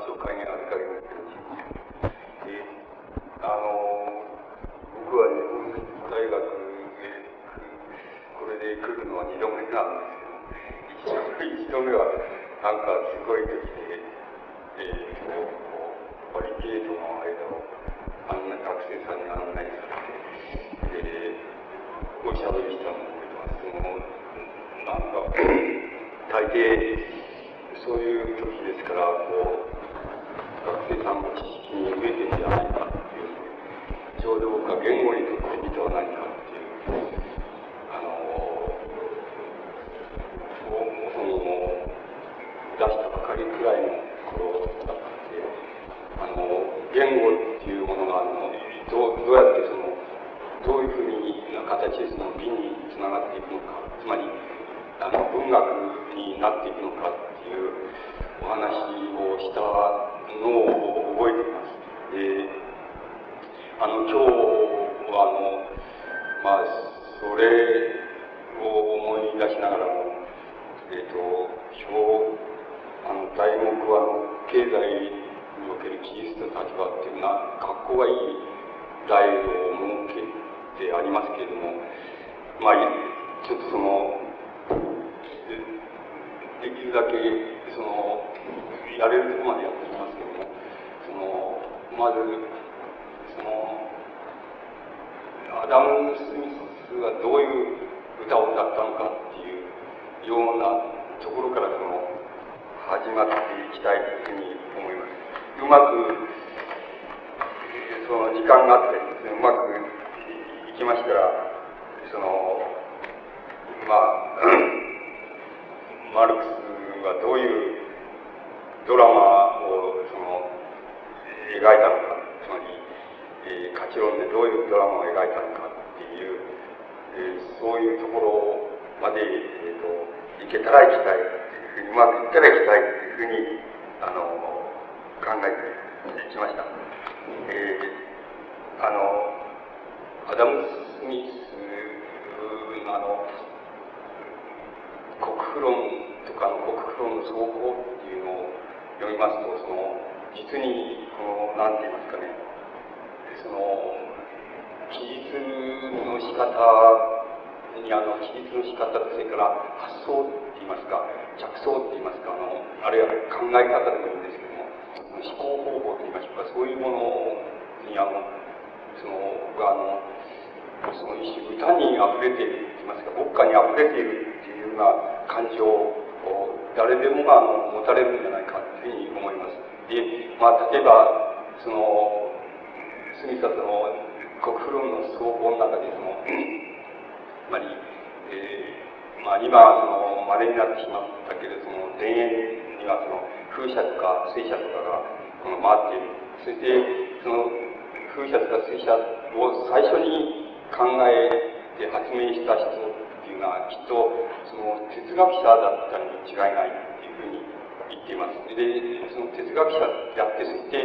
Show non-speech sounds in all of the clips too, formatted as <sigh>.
紹介に預かります。発想って言いますか、着想って言いますか、あの、あるいは考え方でもいいんですけども、思考方法と言いましょうか、そういうものに、あの、その、僕はあの、その一種歌に溢れていると言いますか、牧歌に溢れているっていうような感情を誰でもが持たれるんじゃないかというふうに思います。で、まあ、例えば、その、スミスはその、国フ論の総合の中で、その、<clears throat> つまり、えー、まあ、今、その、稀になってしまったけれども、田園にはその、風車とか水車とかが、この、回っている。そして、その、風車とか水車を最初に考えて発明した人っていうのはきっとその哲学者だったに違いないっていうふうに言っています。で、その哲学者であって、そして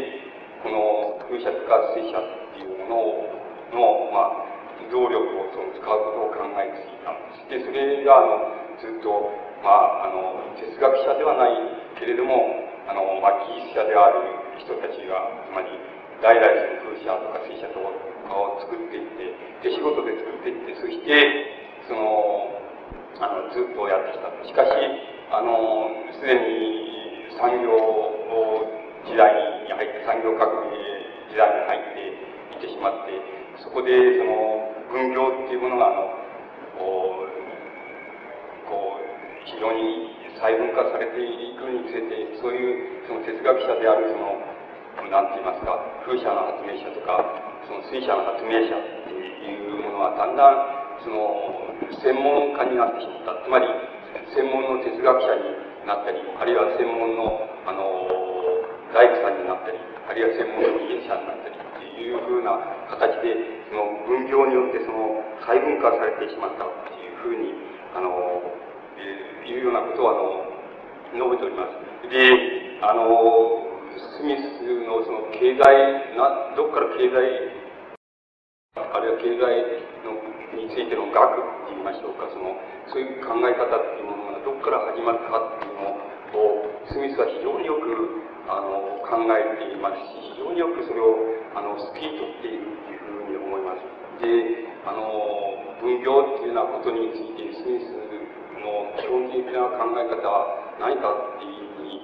この風車とか水車っていうものの、まあ、動力をその使うことを考えていた。で、それがあのずっと、まあ、あの哲学者ではないけれども、あの、まあ、技術者である人たちが、つまり、代々その風車とか水車とかを作っていって、手仕事で作っていって、そして、その、あの、ずっとやってきた。しかし、あの、すでに産業時代に入って、産業革命時代に入っていってしまって、そこで、その、分業っていうものが、あの、こう、非常に細分化されていくにつれて、そういう、その哲学者である、その、なんて言いますか、風車の発明者とか、その水車の発明者っていうものはだんだん、その、専門家になってしまった。つまり、専門の哲学者になったり、あるいは専門の、あの、大工さんになったり、あるいは専門の技術者になったりいうふうな形で、その分業によってその細分化されてしまったっていうふうに、あの、いうようなことをあの、述べております。で、あの、スミスのその経済な、どっから経済、あるいは経済のについての学って言いましょうか、その、そういう考え方っていうものがどっから始まったかっていうのを、スミスは非常によく、あの、考えていますし、非常によくそれを、あの、スピードっているというふうに思います。で、あの、分業っていうようなことについて、スミスの基本的な考え方は何かっていうふうに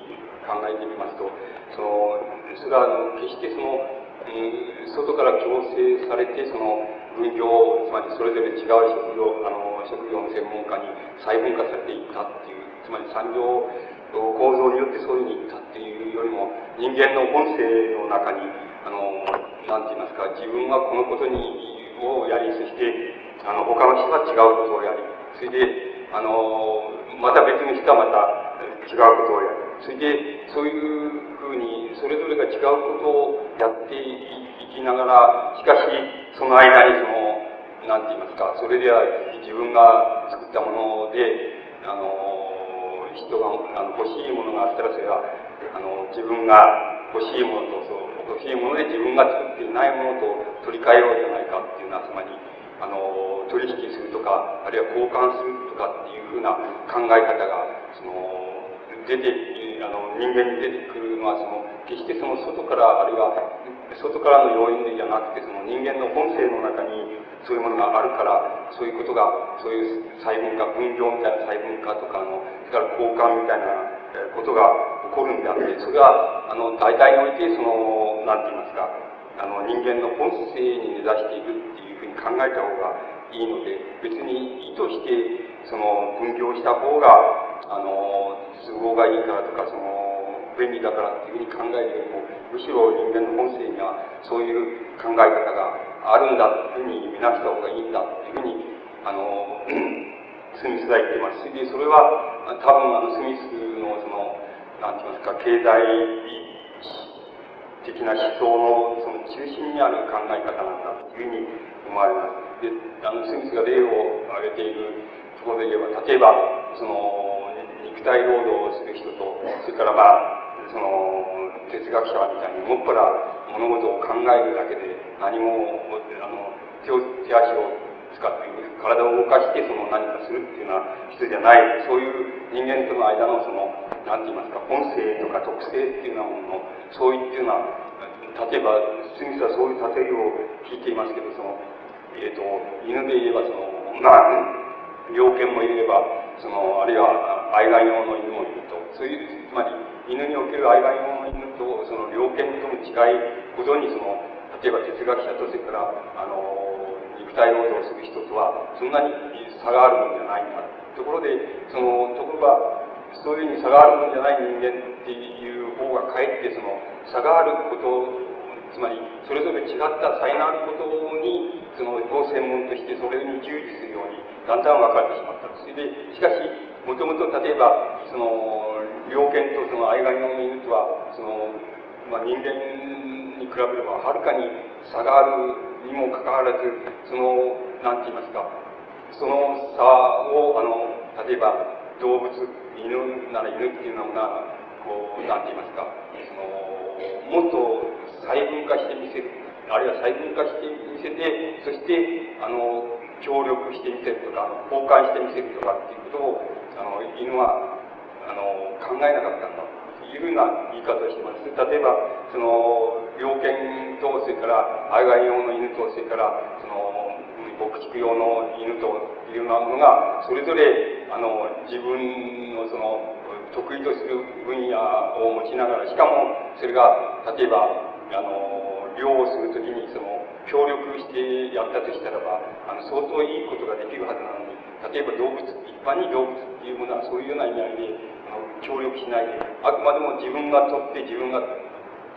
考えてみますと、その、それは、あの、決してその、うん、外から強制されて、その、分業、つまりそれぞれ違う職業、あの、職業の専門家に細分化されていったっていう、つまり産業構造によってそういうふうに言ったっていうよりも、人間の本性の中に、あの、なんて言いますか、自分はこのことに、をやり、そして、あの、他の人は違うことをやり、それで、あの、また別の人はまた違うことをやる。それで、そういうふうに、それぞれが違うことをやっていきながら、しかし、その間にその、なんて言いますか、それでは自分が作ったもので、あの、人があの欲しいものがあったらそれはあの自分が欲しいものとそう欲しいもので自分が作っていないものと取り替えようじゃないかっていうのはつまりあの取引するとかあるいは交換するとかっていうふうな考え方がその出てあの人間に出てくるのはその決してその外からあるいは外からの要因でじゃなくてその人間の本性の中にそういうものがあるからそういうことがそういう細分化分業みたいな細分化とかのから交換みたいなことが起こるんであってそれはあの大体においてその何て言いますかあの人間の本性に根ざしているっていうふうに考えた方がいいので別に意図してその分業した方があの都合がいいからとかその便利だからっていうふうに考えるよりもむしろ人間の本性にはそういう考え方があるんだというふうに見なした方がいいんだというふうに、あの、スミスは言っています。で、それは、多分、あの、スミスの、その、なんて言いますか、経済的な思想の、その中心にある考え方なんだというふうに思われます。で、あの、スミスが例を挙げているところで言えば、例えば、その、肉体労働をする人と、それからまあ、その、哲学者みたいにもっぱら物事を考えるだけで何も、あの、手、手足を体を動かしてその何かするっていうような人じゃない、そういう人間との間のその、なんて言いますか、本性とか特性っていうようなものの相違っていうのは、例えば、スミスはそういう例えを聞いていますけど、その、えっ、ー、と、犬で言えばその、まあ、猟犬もいれば、その、あるいは愛玩用の犬もいると、そういう、つまり、犬における愛玩用の犬とその猟犬との違いほどにその例えば哲学者とそれからあの肉体労働をする人とはそんなに差があるものじゃないんだところでそのところがそういうふうに差があるものじゃない人間っていう方がかえってその差があることつまりそれぞれ違った才能あることにそのを専門としてそれに従事するようにだんだん分かってしまったそれでしかしもともと例えばその猟犬とその愛玩用の犬とはその、まあ、人間比べればはるかに差があるにもかかわらずその何て言いますかその差をあの例えば動物犬なら犬っていうのはこう何て言いますかそのもっと細分化してみせるあるいは細分化してみせてそしてあの協力してみせるとか交換してみせるとかっていうことをあの犬はあの考えなかったんだというふうな言い方をしてます。例えば、その、猟犬と、それから、愛玩用の犬と、それから、その、牧畜用の犬というようなものが、それぞれ、あの、自分のその、得意とする分野を持ちながら、しかも、それが、例えば、あの、漁をするときに、その、協力してやったとしたらば、あの、相当いいことができるはずなのに、例えば動物、一般に動物っていうものはそういうような意味合いで、協力しないで、あくまでも自分が取って自分が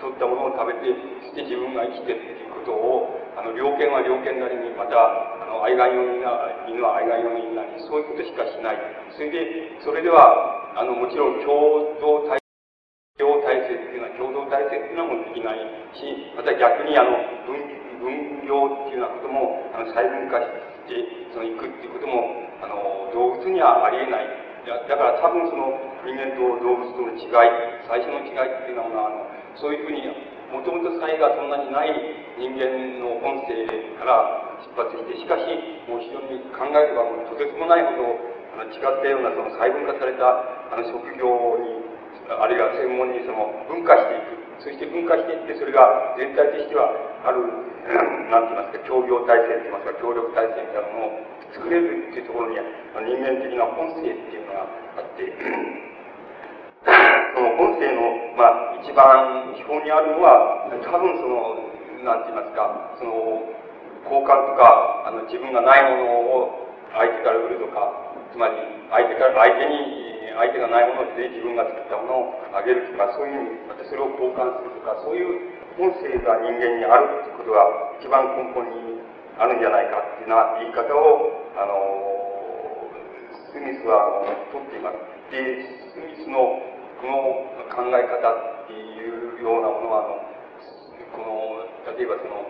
取ったものを食べて、そして自分が生きてっていうことを、あの、猟犬は猟犬なりに、また、あの、愛玩用の犬は愛玩用の犬なり、そういうことしかしない。それで、それでは、あの、もちろん共同体共体制っていうのは、共同体制っていうのはもできないし、また逆にあの、分、分業っていうようなことも、あの、細分化して、その、行くっていうことも、あの、動物にはありえない。だから多分その人間と動物との違い、最初の違いっていうのは、あのそういうふうに、もともと差異がそんなにない人間の本性から出発して、しかし、もう非常に考えればもうとてつもないほどあの違ったようなその細分化されたあの職業に、あるいは専門にその分化していく。そして分化していって、それが全体としては、ある、なんて言いますか、協業体制と言いますか、協力体制みたいなものを作れるっていうところに、人間的な本性っていうのがあって、<clears throat> その本性の、まあ、一番基本にあるのは、多分その、なんて言いますか、その、交換とか、あの、自分がないものを相手から売るとか、つまり、相手から、相手に相手がないもので自分が作ったものをあげるとか、そういうふうに、またそれを交換するとか、そういう本性が人間にあるということが一番根本にあるんじゃないかっていうような言い方を、あの、スミスは取っています。で、スミスのこの考え方っていうようなものは、あの、この、例えばその、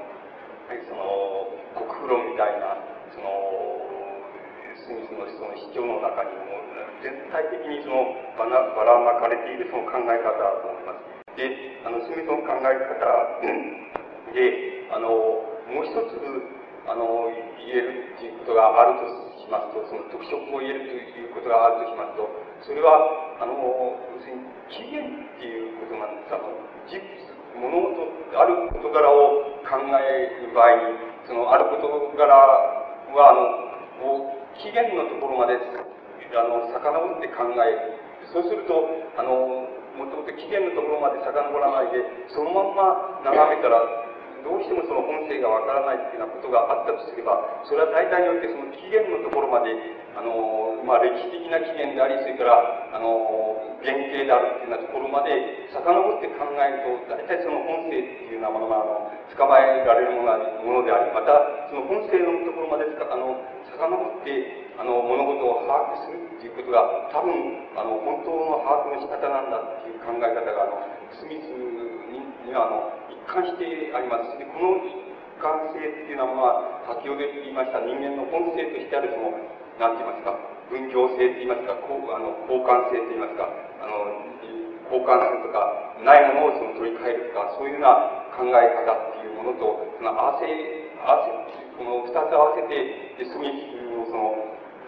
その、国風論みたいな、その、スミスのその主張の中にも全体的にそのばらばらまかれているその考え方だと思います。で、あの、スミソン考え方で、あの、もう一つ、あの、言えるっていうことがあるとしますと、その特色を言えるということがあるとしますと、それは、あの、要するに起源っていうことなんです。あの、実物事、ある事柄を考える場合に、その、ある事柄は、あの、起源のところまであの、遡って考える。そうすると、あの、もともと起源のところまで遡らないで、そのまんま眺めたら、どうしてもその本性がわからないっていうようなことがあったとすれば、それは大体においてその起源のところまで、あの、まあ、歴史的な起源であり、それから、あの、原型であるっていうようなところまで遡って考えると、大体その本性っていうようなものが、あの、捕まえられるものであり、また、その本性のところまであの、遡ってあの、物事を把握するっていうことが、多分、あの、本当の把握の仕方なんだっていう考え方が、あの、スミスには、あの、貫してあります。で、この一貫性っていうようなものは、先ほど言いました人間の本性としてある、その、なんて言いますか、分業性と言いますか、こうあの交換性と言いますか、あの、交換するとか、ないものをその取り替えるとか、そういうような考え方っていうものと、その合わせ、合わせ、この二つ合わせて、スミスのその、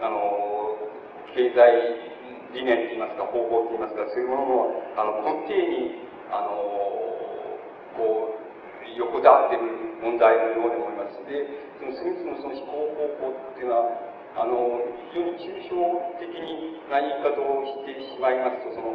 あの、経済理念といいますか、方法といいますか、そういうものの、あの、根底に、あの、こう、横たわっている問題のように思います。で、そのスミスのその飛行方法っていうのは、あの、非常に抽象的にな言い方をしてしまいますと、その、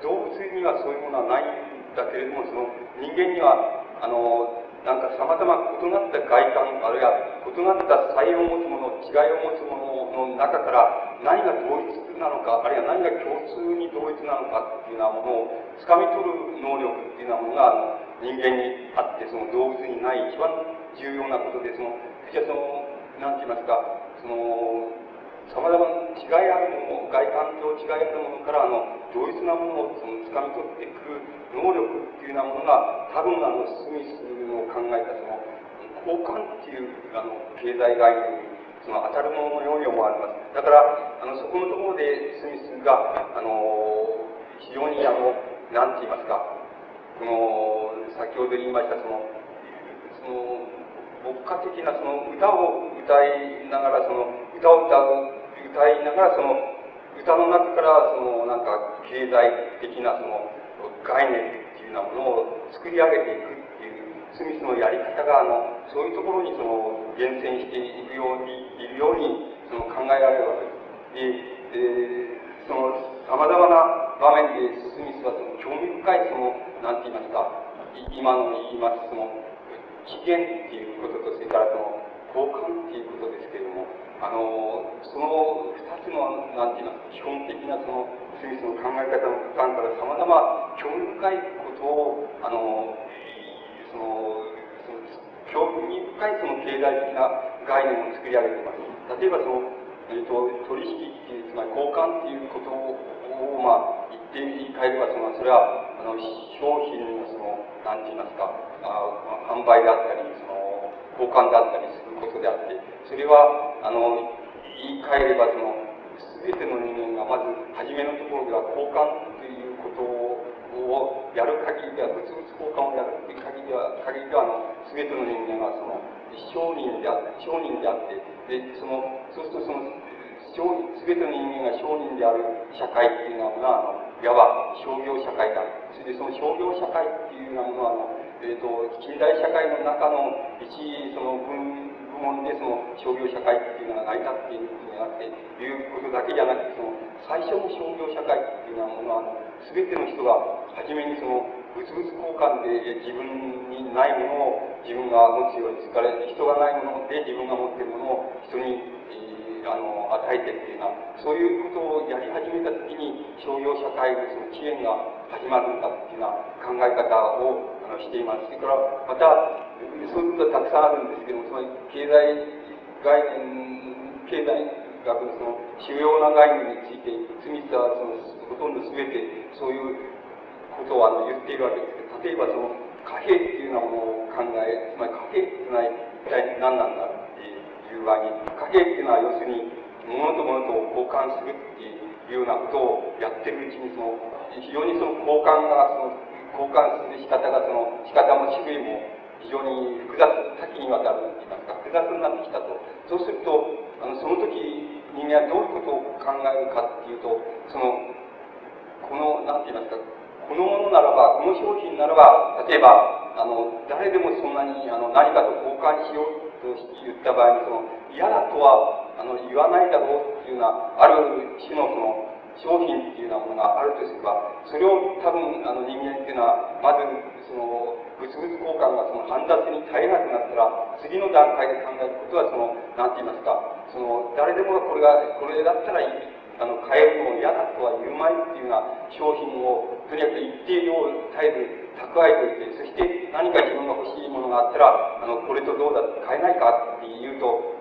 動物にはそういうものはないんだけれども、その、人間には、あの、なんか様々異なった外観、あるいは異なった才を持つもの、違いを持つものの中から何が同一なのか、あるいは何が共通に同一なのかっていうようなものを掴み取る能力っていうようなものが人間にあって、その動物にない一番重要なことで、その、じゃその、なんて言いますか、その、様々な違いあるもの、外観上違いあるものから、あの、同一なものをその掴み取ってくる能力っていうようなものが、多分あの、スミスの考えたその、交換っていう、あの、経済概念に、その当たるもののように思われます。だから、あの、そこのところでスミスが、あの、非常にあの、なんて言いますか、この、先ほど言いました、その、その、牧歌的なその歌を歌いながら、その、歌を歌う、歌いながら、その、歌の中から、その、なんか、経済的なその、概念っていうようなものを作り上げていくスミスのやり方が、あの、そういうところにその、厳選していくように、いるように、その考えられるわけです。で、でその、様々な場面でスミスはその、興味深いその、なんて言いますか、今の言います、その、起源っていうことと、それからその、交換っていうことですけれども、あの、その二つの、なんて言いますか、基本的なその、スミスの考え方のパターンから様々興味深いことを、あの、その、その興味深いその経済的な概念を作り上げています。例えばその、えっ、ー、と、取引っていう、つまり交換っていうことを、まあ、言って言い換えれば、その、それは、あの、商品のその、なんて言いますか、あ販売であったり、その、交換であったりすることであって、それは、あの、言い換えれば、その、すべての人間がまず、初めのところでは交換ということを、をやる限りでは、物々交換をやるという限りでは、限りでは、あの、すべての人間は、その、商人であって、商人であって、で、その、そうするとその、商人、すべての人間が商人である社会っていうのは、あの、いわば商業社会だ。それでその商業社会っていうのは、あの、えっ、ー、と、近代社会の中の一、その分、部門でその商業社会っていうのが成り立っていることになっていうことだけじゃなくて、その最初の商業社会っていうようなものは、全ての人が初めにその物々交換で自分にないものを自分が持つように、それから人がないもので自分が持っているものを人に、えー、あの与えてっていうような、そういうことをやり始めたときに商業社会のその起源が始まるんだっていうような考え方をあのしています。それからまた、そういうことはたくさんあるんですけども、つまり経済概念、経済学のその主要な概念について、スミスはそのほとんど全てそういうことをあの言っているわけですけど、例えばその貨幣っていうようなものを考え、つまり貨幣っていうのは一体何なんだっていう場合に、貨幣っていうのは要するに物と物と交換するっていうようなことをやってるうちにその非常にその交換がその交換する仕方がその仕方も種類も非常に複雑多岐にわたるといいますか複雑になってきたとそうするとあのその時人間はどういうことを考えるかっていうとそのこの何て言いますかこのものならば、この商品ならば、例えば、あの、誰でもそんなに、あの、何かと交換しようと言った場合に、その、嫌だとは、あの、言わないだろうっていうような、ある種のその、商品っていうようなものがあるとすれば、それを多分、あの、人間っていうのは、まず、その、物々交換がその煩雑に耐えなくなったら、次の段階で考えることは、その、なんて言いますか、その、誰でもこれが、これだったらいい。あの、買えるのを嫌だとは言うまいっていうような商品を、とにかく一定量絶えず蓄えておいて、そして何か自分が欲しいものがあったら、あの、これとどうだ買えないかって言うと、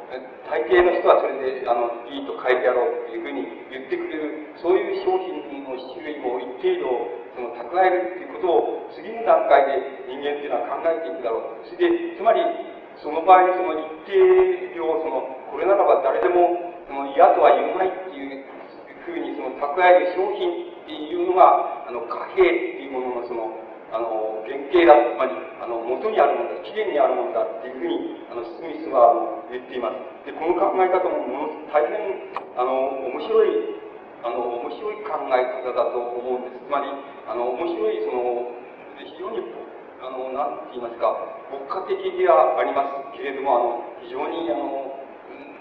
大抵の人はそれで、あの、いいと変えてやろうっていうふうに言ってくれる、そういう商品の種類も一定量、その蓄えるっていうことを次の段階で人間っていうのは考えていくだろう。それで、つまり、その場合その一定量、その、これならば誰でも、その嫌とは言うまいっていうふうにその蓄える商品っていうのが、あの、貨幣っていうもののその、あの、原型だ、つまり、あの、元にあるものだ、起源にあるものだっていうふうに、あの、スミスは言っています。で、この考え方ももの大変、あの、面白い、あの、面白い考え方だと思うんです。つまり、あの、面白い、その、非常に、あの、なんて言いますか、牧歌的ではありますけれども、あの、非常に、あの、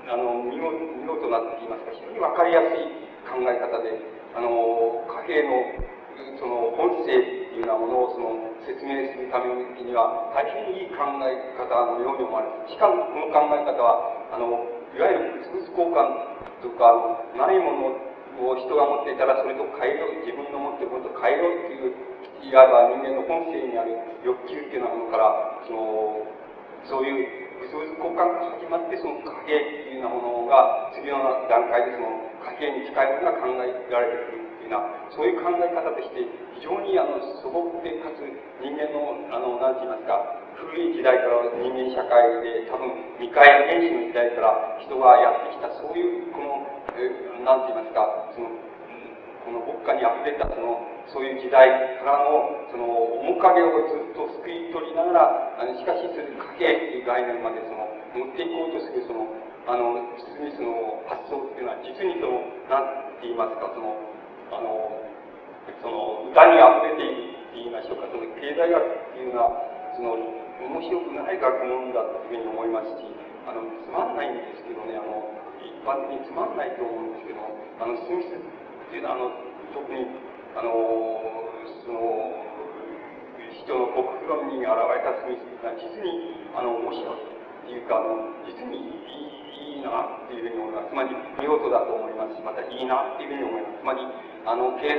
あの見見事なって言いますか、非常にわかりやすい考え方で、あの、貨幣のその本性っていうようなものをその説明するためには、大変いい考え方のように思われます。しかもこの考え方は、あの、いわゆる物々交換とか、ないものを人が持っていたらそれと変えろ、自分の持っているものと変えろっていう、いわば人間の本性にある欲求っていうようなものから、その、そういう物々交換が始まって、その貨幣っていうようなものが、次の段階でその貨幣に近いものが考えられてくるっていうような、そういう考え方として、非常にあの素朴で、かつ人間の、あの、なんて言いますか、古い時代から人間社会で、多分未開原始の時代から人がやってきた、そういう、この、えなんて言いますか、その、この国家に溢れたそのそういう時代からのその面影をずっとすくい取りながらしかしそれ貨幣っていう概念までその持っていこうとするそのあのスミスの発想っていうのは実にその何て言いますかそのあのその歌に溢れているって言いましょうかその経済学っていうのはその面白くない学問だというふうに思いますしあのつまんないんですけどねあの一般的につまんないと思うんですけどあのスミスっていうのはあの特にあのその人の国富論に現れたスミスが実にあの面白いっていうかあの実にいいいいなっていうふうに思います。つまり見事だと思いますしまたいいなっていうふうに思います。つまりあの経済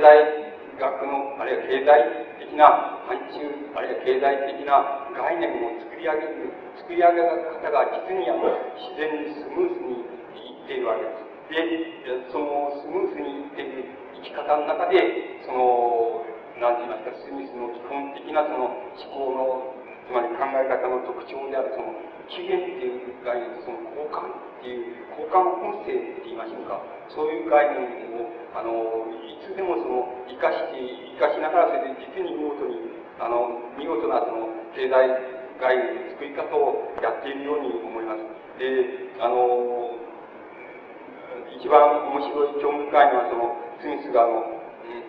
学のあるいは経済的な範疇あるいは経済的な概念を作り上げる作り上げ方が実にあの自然にスムーズにいっているわけです。でそのスムーズにいっている生き方の中で、その、何て言いますか、スミスの基本的なその思考の、つまり考え方の特徴である、その、起源っていう概念とその交換っていう、交換本性って言いましょうか、そういう概念を、あの、いつでもその、生かして、生かしながら、それで実に見事に、あの、見事なその、経済概念の作り方をやっているように思います。で、あの、一番面白い興味深いのは、その、スミスがあの、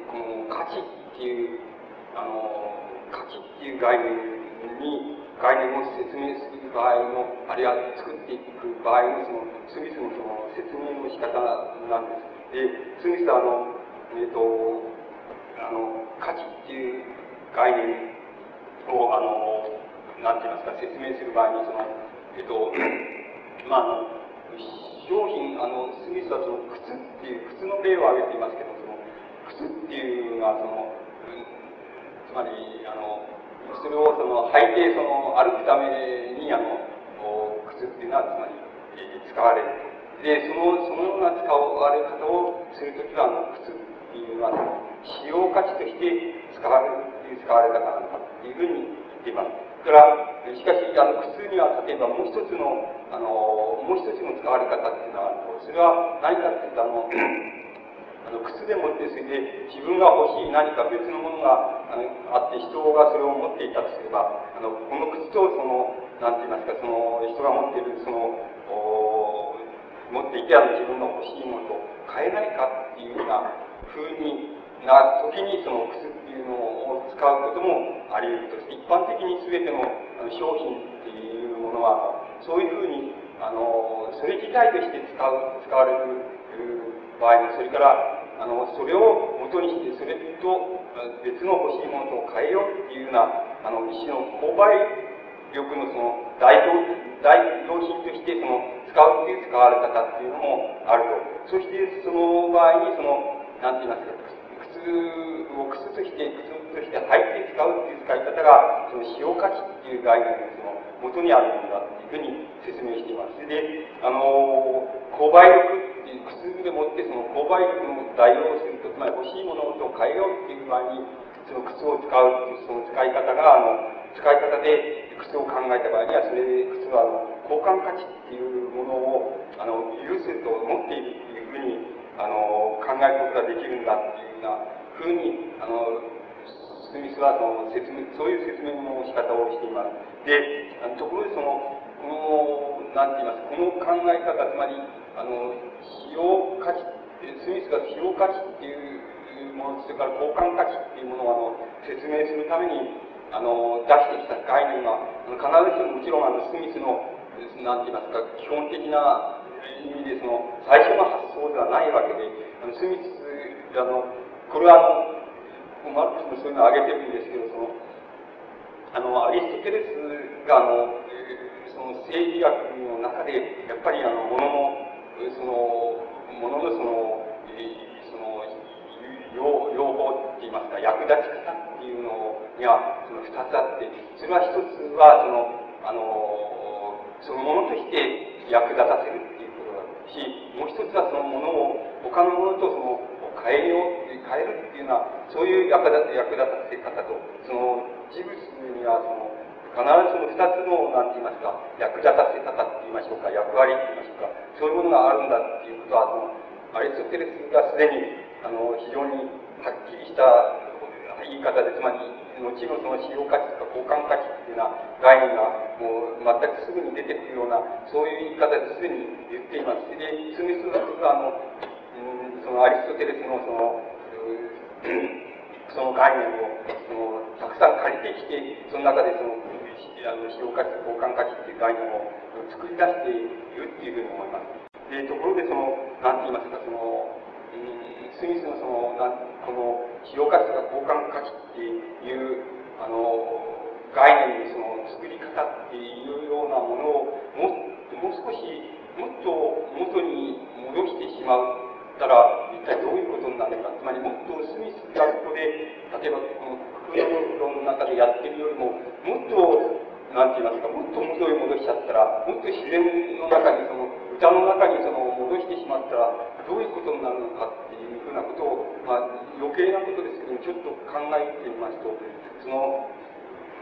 この価値っていう、あの、価値っていう概念に、概念を説明する場合の、あるいは作っていく場合の、その、スミスのその説明の仕方なんです。で、スミスはあの、えっ、ー、と、あの、価値っていう概念を、あの、なんて言いますか、説明する場合に、その、えっ、ー、と、まあ、あの、商品、あの、スミスはその、靴っていう、靴の例を挙げていますけど、その、靴っていうのは、その、うんつまり、あの、それをその履いてその歩くためにあの靴っていうのはつまり、え使われるでそのそのような使われ方をするときはあの靴っていうのはその使用価値として使われるっていう使われ方なのかっていうふうに言っていますからしかしあの靴には例えばもう一つのあのもう一つの使われ方っていうのはそれは何かっていうとあの <clears throat> あの靴でもってそれで自分が欲しい何か別のものがあのあって人がそれを持っていたとすればあのこの靴とその何て言いますかその人が持っているその持っていてある自分の欲しいものと変えないかっていうような風にな時にその靴のを使うこともあり得るとして一般的に全ての商品っていうものはそういうふうにあのそれ自体として使う使われる場合もそれからあの、それを元にして、それと別の欲しいものと変えようっていうような、あの、一種の購買力のその代表、代表品としてその、使うっていう使われ方っていうのもあると。そして、その場合に、その、なんて言いますか、靴を靴として、靴として履いて使うっていう使い方が、その使用価値っていう概念のその、元にあるものだっていうふうに説明しています。で、あの、購買力薬でもってその購買力の代用すると、つまり欲しいものと変えようっていう場合に、その靴を使うっていうその使い方が、あの、使い方で靴を考えた場合には、それで靴はあの交換価値っていうものを、あの、有すると思っているっていうふうに、あの、考えることができるんだっていうなふうに、あの、スミスはその説明、そういう説明の仕方をしています。で、ところでその、この、なんて言います、この考え方、つまり、あの、使用価値、スミスが使用価値っていうもの、それから交換価値っていうものをあの説明するために、あの、出してきた概念は、必ずしももちろんあの、スミスの、なんて言いますか、基本的な意味で、その、最初の発想ではないわけで、あのスミス、あの、これはあの、マルクスもそういうのを挙げてるんですけど、その、あの、アリストテレスが、あの、その政治学の中で、やっぱりあの、ものの、そのもののその、その要要望って言いますか役立ち方っていうのにはその2つあってそれは1つはそのあのそのものとして役立たせるっていうことだしもう一つはそのものを他のものとその変えよう変えるっていうのはそういう役立役立たせ方とその事物にはその必ずその二つの、なんて言いますか、役立たせ方って言いましょうか、役割って言いましょうか、そういうものがあるんだっていうことは、そのアリストテレスがすでに、あの、非常にはっきりした言い方で、つまり、後のその使用価値とか交換価値っていうような概念が、もう全くすぐに出てくるような、そういう言い方ですでに言っています。で、スミスは、あの、そのアリストテレスのその、<coughs> その概念をそのたくさん借りてきて、その中でそのあの使用価値、交換価値っていう概念を作り出しているっていうふうに思います。で、ところでその、なんて言いますか、その、スミスのその、なこの使用価値とか交換価値っていう、あの、概念のその作り方っていうようなものをももう少しもっと元に戻してしまうったら一体どういうことになるかつまりもっとスミスがここで例えばこの空論の中でやってるよりももっとなんて言いますか、もっと元へ戻しちゃったら、もっと自然の中に、その、歌の中にその戻してしまったら、どういうことになるのかっていうふうなことを、まあ、余計なことですけども、ちょっと考えてみますと、その、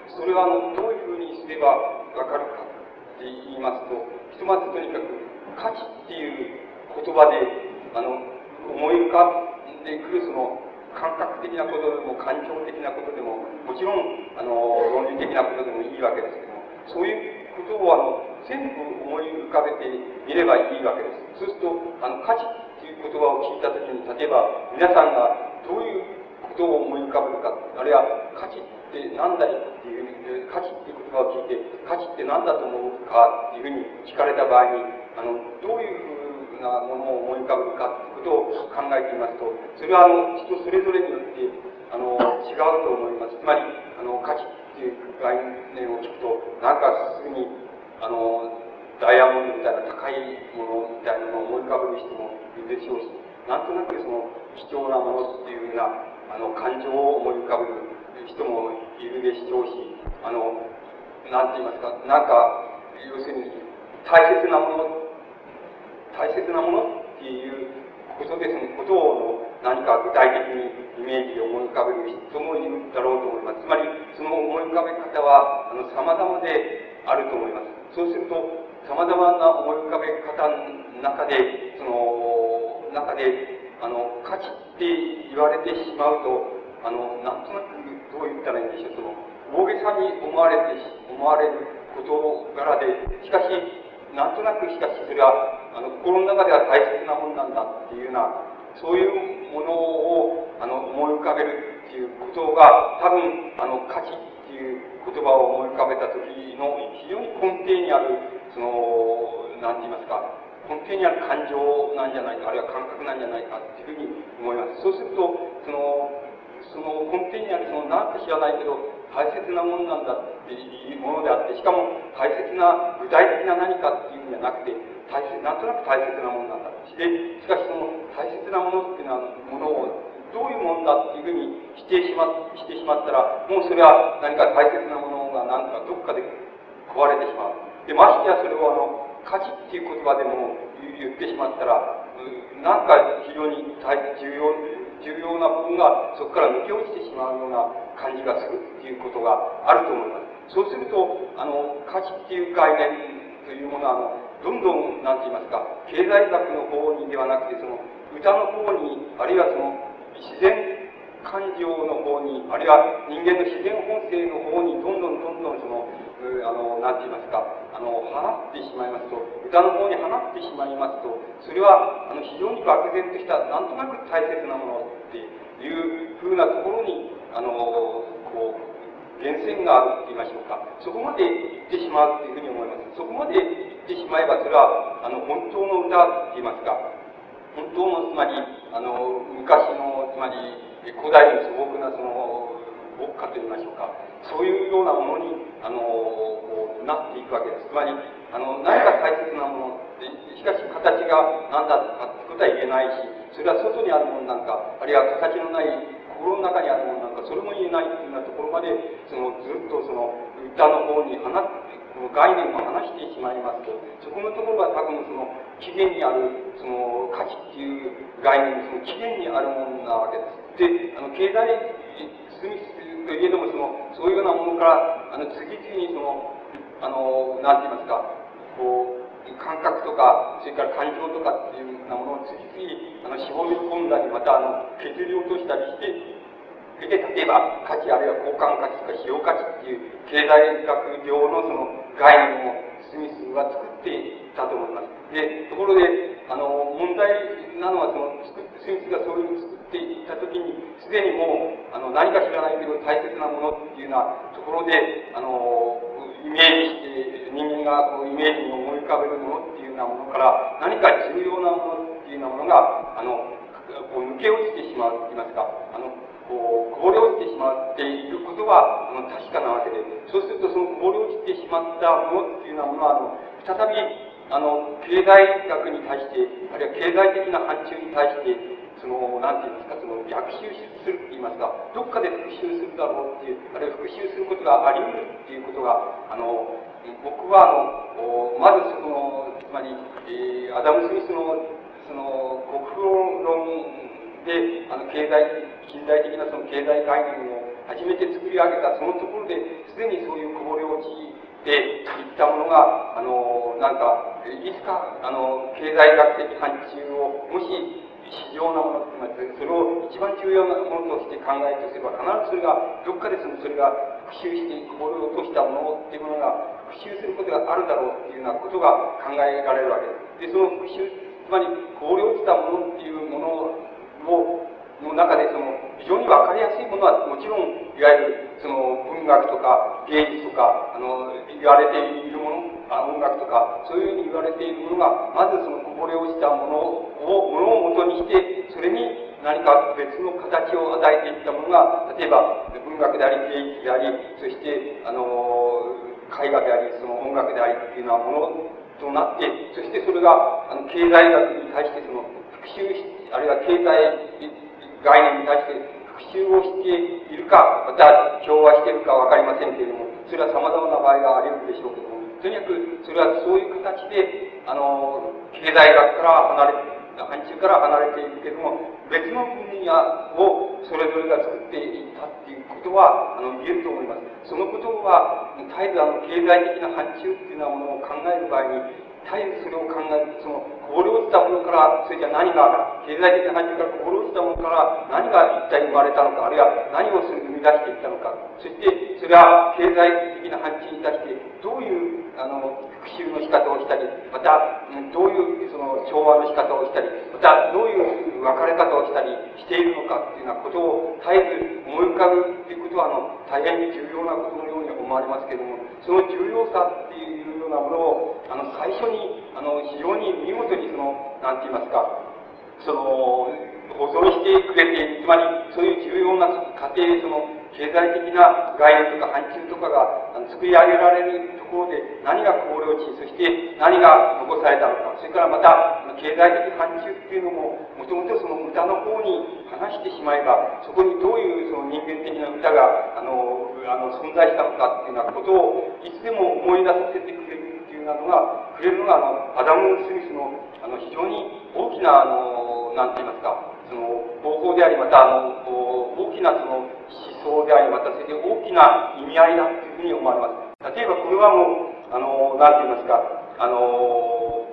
それはあのどういうふうにすればわかるかって言いますと、ひとまずとにかく、価値っていう言葉で、あの、思い浮かんでくるその、感覚的なことでも感情的なことでももちろんあの論理的なことでもいいわけですけどもそういうことをあの全部思い浮かべてみればいいわけです。そうするとあの価値っていう言葉を聞いた時に例えば皆さんがどういうことを思い浮かべるか、あるいは価値って何だいっていう、価値っていう言葉を聞いて、価値って何だと思うかっていうふうに聞かれた場合に、あの、どういうふうなものを思い浮かべるかっていうことを考えてみますと、それはあの、人それぞれによって、あの、違うと思います。つまり、あの、価値っていう概念を聞くと、なんかすぐに、あの、ダイヤモンドみたいな高いものみたいなのを思い浮かべる人もいるでしょうし、なんとなくその貴重なものっていうような、あの、感情を思い浮かべる人もいるでしょうし、あの、なんて言いますか、なんか、要するに、大切なもの、大切なものっていうことで、そのことを何か具体的にイメージで思い浮かべる人もいるだろうと思います。つまり、その思い浮かべ方は、あの、様々であると思います。そうすると、様々な思い浮かべ方の中で、その、中で、あの、価値って言われてしまうと、あの、なんとなく、どう言ったらいいんでしょう、その、大げさに思われて、思われる事柄で、しかし、なんとなくしかしそれは、あの、心の中では大切なもんなんだっていうような、そういうものを、あの、思い浮かべるっていうことが、多分、あの、価値っていう言葉を思い浮かべた時の非常に根底にある、その、なんて言いますか、根底にある感情なんじゃないか、あるいは感覚なんじゃないかっていうふうに思います。そうすると、その、その根底にある、その、なんか知らないけど、大切なものなんだっていうものであって、しかも大切な具体的な何かっていうんじゃなくて、大切、なんとなく大切なものなんだ。で、しかしその大切なものっていうのは、ものをどういうものだっていうふうに否定しま、してしまったら、もうそれは何か大切なものが何かどっかで壊れてしまう。で、ましてやそれをあの、価値っていう言葉でも言ってしまったら、なんか非常に重要、重要な部分がそこから抜け落ちてしまうような感じがするっていうことがあると思います。そうすると、あの、価値っていう概念というものは、あの、どんどん、なんて言いますか、経済学の方にではなくて、その、歌の方に、あるいはその、自然感情の方に、あるいは人間の自然本性の方に、どんどんどんどんその、あの、なんて言いますか、あの、放ってしまいますと、歌の方に放ってしまいますと、それは、あの、非常に漠然とした、なんとなく大切なものっていうふうなところに、あの、こう、源泉があるって言いましょうか。そこまで行ってしまうというふうに思います。そこまで行ってしまえば、それは、あの、本当の歌って言いますか、本当の、つまり、あの、昔の、つまり、古代の素朴な、その、牧歌と言いましょうか。そういうようなものに、あの、こう、なっていくわけです。つまり、あの、何か大切なもの、しかし形が何だかってことは言えないし、それは外にあるものなんか、あるいは形のない心の中にあるものなんか、それも言えないというようなところまで、その、ずっとその、歌の方に放って、この概念を話してしまいますと、そこのところが多分その、起源にある、その、価値っていう概念、その起源にあるものなわけです。で、あの、経済、スミスといえども、その、そういうようなものから、あの、次々にその、あの、なんて言いますか、こう、感覚とか、それから感情とかっていうようなものを次々、あの、絞り込んだり、また、あの、削り落としたりして、で、例えば、価値あるいは交換価値とか使用価値っていう経済学上のその概念をスミスは作っていたと思います。で、ところで、あの、問題なのは、その、スミスがそういう作っていったときに、すでにもう、あの、何か知らないけど大切なものっていうようなところで、あの、イメージして、人間がこのイメージに思い浮かべるものっていうようなものから、何か重要なものっていうようなものが、あの、こう抜け落ちてしまうって言いますか、あの、こう、こぼれ落ちてしまっていることは、あの、確かなわけで、そうするとそのこぼれ落ちてしまったものっていうようなものは、あの、再び、あの、経済学に対して、あるいは経済的な範疇に対して、の、なんて言いますか、その、逆襲するって言いますか、どっかで復讐するだろうっていう、あるいは復讐することがあり得るっていうことが、あの、僕は、あの、まずその、つまり、えー、アダム・スミスの、その、国風論で、あの、経済、近代的なその経済概念を初めて作り上げたそのところで、すでにそういうこぼれ落ちでいったものが、あの、なんか、いつか、あの、経済学的範疇を、もし、市場なものますそれを一番重要なものとして考えとすれば、必ずそれが、どっかでそのそれが復讐してこれを落としたものっていうものが復讐することがあるだろうっていうようなことが考えられるわけです。で、その復讐、つまり凍り落ちたものっていうものを、の中で、その、非常にわかりやすいものは、もちろん、いわゆる、その、文学とか、芸術とか、あの、言われているもの、あ音楽とか、そういうふうに言われているものが、まずそのこぼれ落ちたものを、ものを元にして、それに何か別の形を与えていったものが、例えば、文学であり、芸術であり、そして、あの、絵画であり、その音楽でありっていうようなものとなって、そしてそれが、あの、経済学に対してその、復習し、あるいは経済概念に対して復習をしているか、また、共和しているかわかりませんけれども、それは様々な場合があり得るでしょうけども、とにかく、それはそういう形で、あの、経済学から離れて、範疇から離れているけれども、別の分野をそれぞれが作っていったっていうことは、あの、言えると思います。そのことは、絶えずあの、経済的な範疇っていうようなものを考える場合に、絶えずそれを考え、その、こぼれ落ちたものから、それじゃ何が、経済的な範疇からこぼれ落ちたものから、何が一体生まれたのか、あるいは何を生み出していったのか、そして、それは経済的な範疇に対して、どういう、あの、復習の仕方をしたり、また、どういうその調和の仕方をしたり、またどういう別れ方をしたりしているのかっていうようなことを絶えず思い浮かぶっていうことは、あの、大変に重要なことのように思われますけれども、その重要さようなものを、あの、最初に、あの、非常に見事にその、なんて言いますか、その、保存してくれて、つまり、そういう重要な過程、その、経済的な概念とか範疇とかが作り上げられるところで何がこぼれ落ち、そして何が残されたのか、それからまた経済的範疇っていうのも、もともとその歌の方に話してしまえば、そこにどういうその人間的な歌が、あの、あの存在したのかっていうようなことをいつでも思い出させてくれるなのが、くれるのが、あの、アダム・スミスの、あの、非常に大きな、あの、なんて言いますか、その、方法であり、また、あの、大きなその、思想であり、また、それで大きな意味合いだというふうに思われます。例えば、これはもう、あの、なんて言いますか、あの、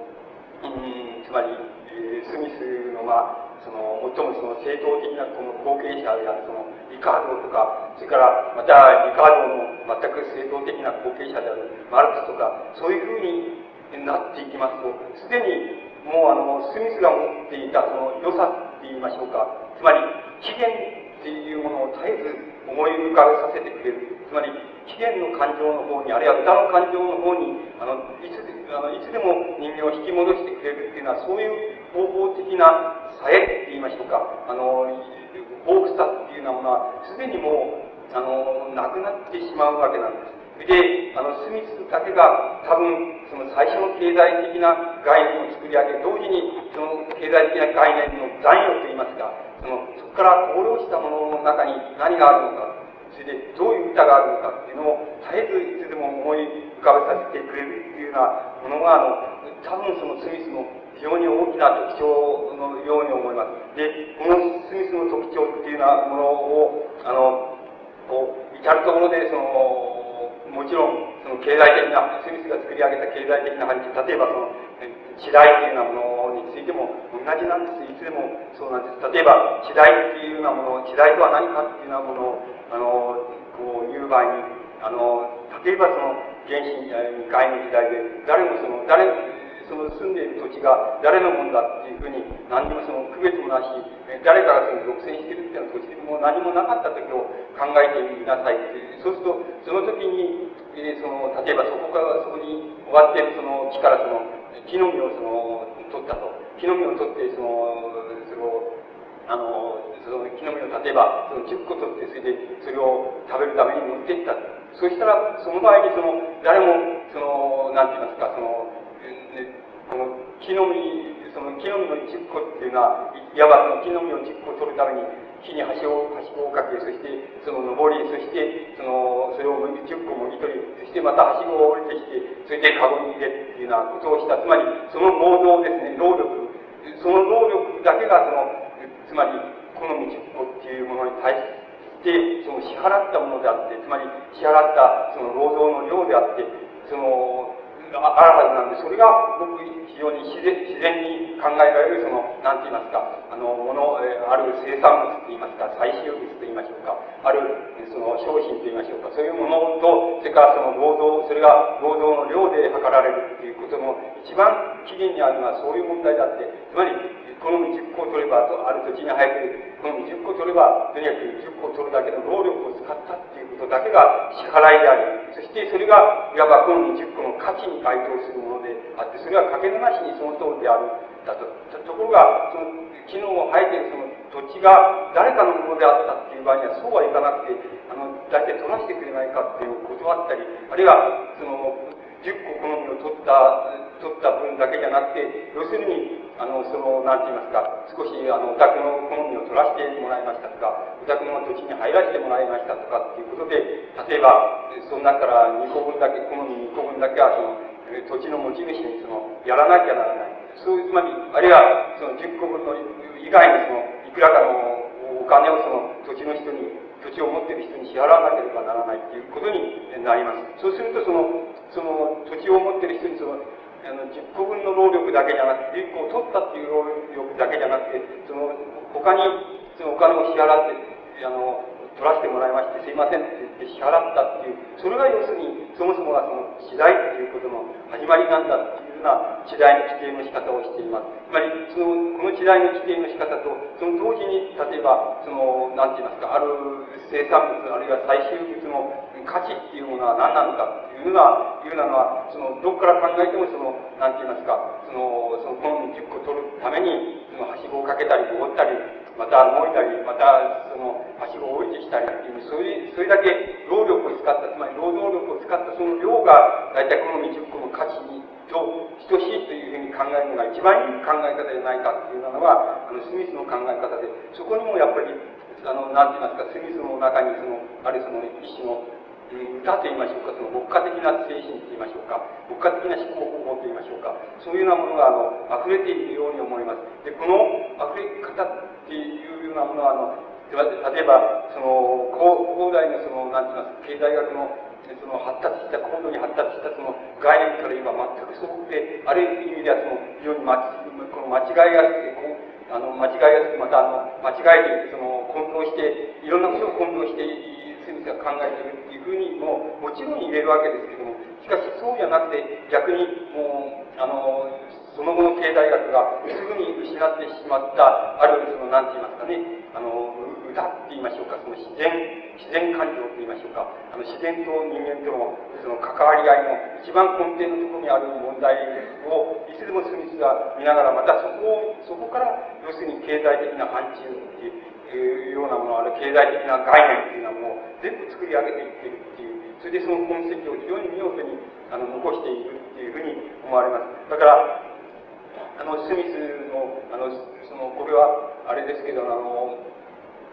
うん、つまり、えー、スミスの、まあ、その、最もその正当的なこの後継者である、その、リカードとか、それから、また、リカードの全く正当的な後継者である、マルクスとか、そういうふうになっていきますと、すでに、もうあの、スミスが持っていたその良さって言いましょうか。つまり、起源っていうものを絶えず思い浮かべさせてくれる。つまり、起源の感情の方に、あるいは歌の感情の方に、あの、いつあのいつでも人間を引き戻してくれるっていうのは、そういう方法的なさえって言いましょうか。あの、大きさっていうようなものは、すでにもう、あの、なくなってしまうわけなんです。で、あの、スミスだけが多分、その最初の経済的な概念を作り上げ、同時にその経済的な概念の残余といいますか、その、そこからこぼれ落ちたものの中に何があるのか、それでどういう歌があるのかっていうのを絶えずいつでも思い浮かべさせてくれるっていうようなものが、あの、多分そのスミスの非常に大きな特徴のように思います。で、このスミスの特徴っていうようなものを、あの、こう、至るところでその、もちろん、その経済的な、スミスが作り上げた経済的な範疇、例えばその、時代っていうようなものについても同じなんです。いつでもそうなんです。例えば、時代っていうようなもの、時代とは何かっていうようなものを、あの、こう言う場合に、あの、例えばその、原神外の時代で、誰もその、誰、その住んでいる土地が誰のものだっていうふうに何にもその区別もなし、誰かがその独占してるっていうような土地でも何もなかった時を考えてみなさいっていう。そうすると、その時に、えー、その、例えばそこから、そこに終わってるその木からその、木の実をその、取ったと。木の実を取って、その、それを、あの、その木の実を例えば、その10個取って、それでそれを食べるために持っていった。そしたら、その場合にその、誰も、その、なんて言いますか、その、この木の実、その木の実の10個っていうのは、いわばその木の実を10個取るために、木に橋を、はしごをかけ、そして、その登り、そして、その、それを10個もぎ取り、そしてまたはしごを降りてきて、それでカゴに入れっていうようなことをした。つまり、その労働ですね、労力。その労力だけが、その、つまり、この10個っていうものに対して、その支払ったものであって、つまり支払ったその労働の量であって、その、あるはずなんで、それが僕非常に自然自然に考えられる、その、なんて言いますか、あの、もの、えある生産物と言いますか、最終物と言いましょうか、ある、その商品と言いましょうか、そういうものと、それからその労働、それが労働の量で測られるっていうことの一番起源にあるのはそういう問題であって、つまり、この10個を取れば、ある土地に生えてる、この10個取れば、とにかく10個取るだけの労力を使ったっことだけが支払いであり、そしてそれが、いわばこの10個の価値に該当するものであって、それはかけ流しにその通りである、だと。ところが、その、昨日生えてるその土地が誰かのものであったっていう場合には、そうはいかなくて、あの、大体取らせてくれないかっていう断ったり、あるいは、その、10個好みを取った、取った分だけじゃなくて、要するに、あの、その、なんて言いますか、少し、あの、お宅の好みを取らせてもらいましたとか、お宅の土地に入らせてもらいましたとかっていうことで、例えば、その中から2個分だけ、好み2個分だけは、その、土地の持ち主にその、やらなきゃならない。そういう、つまり、あるいは、その10個分の以外にその、いくらかのお金をその土地の人に、土地を持っている人に支払わなければならないっていうことになります。そうすると、その、その土地を持っている人にその、あの、10個分の労力だけじゃなくて、10個を取ったっていう労力だけじゃなくて、その、他に、そのお金を支払って、あの、取らせてもらいまして、すいませんって言って支払ったっていう、それが要するに、そもそもがその、次第っていうことの始まりなんだっていうような次第の規定の仕方をしています。つまり、その、この時代の規定の仕方と、その同時に、例えば、その、なんて言いますか、ある生産物、あるいは最終物の価値っていうものは何なのかっていうのは、いうのは、その、どこから考えても、その、なんて言いますか、その、その、この10個取るために、その、はしごをかけたり、登ったり、また、動いたり、また、その、はしごを降りてきたりっていう、そういう、それだけ労力を使った、つまり労働力を使ったその量が、大体この20個の価値に、と等しいというふうに考えるのが一番いい考え方じゃないかっていうのは、あの、スミスの考え方で、そこにもやっぱり、あの、なんて言いますか、スミスの中にその、あるその一種の、歌と言いましょうか、その牧歌的な精神と言いましょうか、牧歌的な思考方法と言いましょうか、そういうようなものが、あの、溢れているように思います。で、この溢れ方っていうようなものは、あの、例えば、その、広大な、その、なんて言います？経済学の、その発達した、高度に発達したその概念から言えば全くそうで、ある意味ではその、非常にまこの間違いがこう、あの、間違いがまたあの、間違えて、その、混同して、いろんなことを混同して、スミスが考えているっていうふうにも、もちろん言えるわけですけども、しかしそうじゃなくて、逆にもう、あの、その後の経済学がすぐに失ってしまった、あるいはその、なんて言いますかね、あの、歌って言いましょうか、その自然、自然感情と言いましょうか、あの自然と人間とのその関わり合いの一番根底のところにある問題を、いつでもスミスが見ながら、またそこを、そこから、要するに経済的な範疇っていういうようなもの、ある経済的な概念っていうようなものを全部作り上げていってるっていう、それでその痕跡を非常に見事にあの残しているっていうふうに思われます。だから、あの、スミスの、あの、その、これは、あれですけど、あの、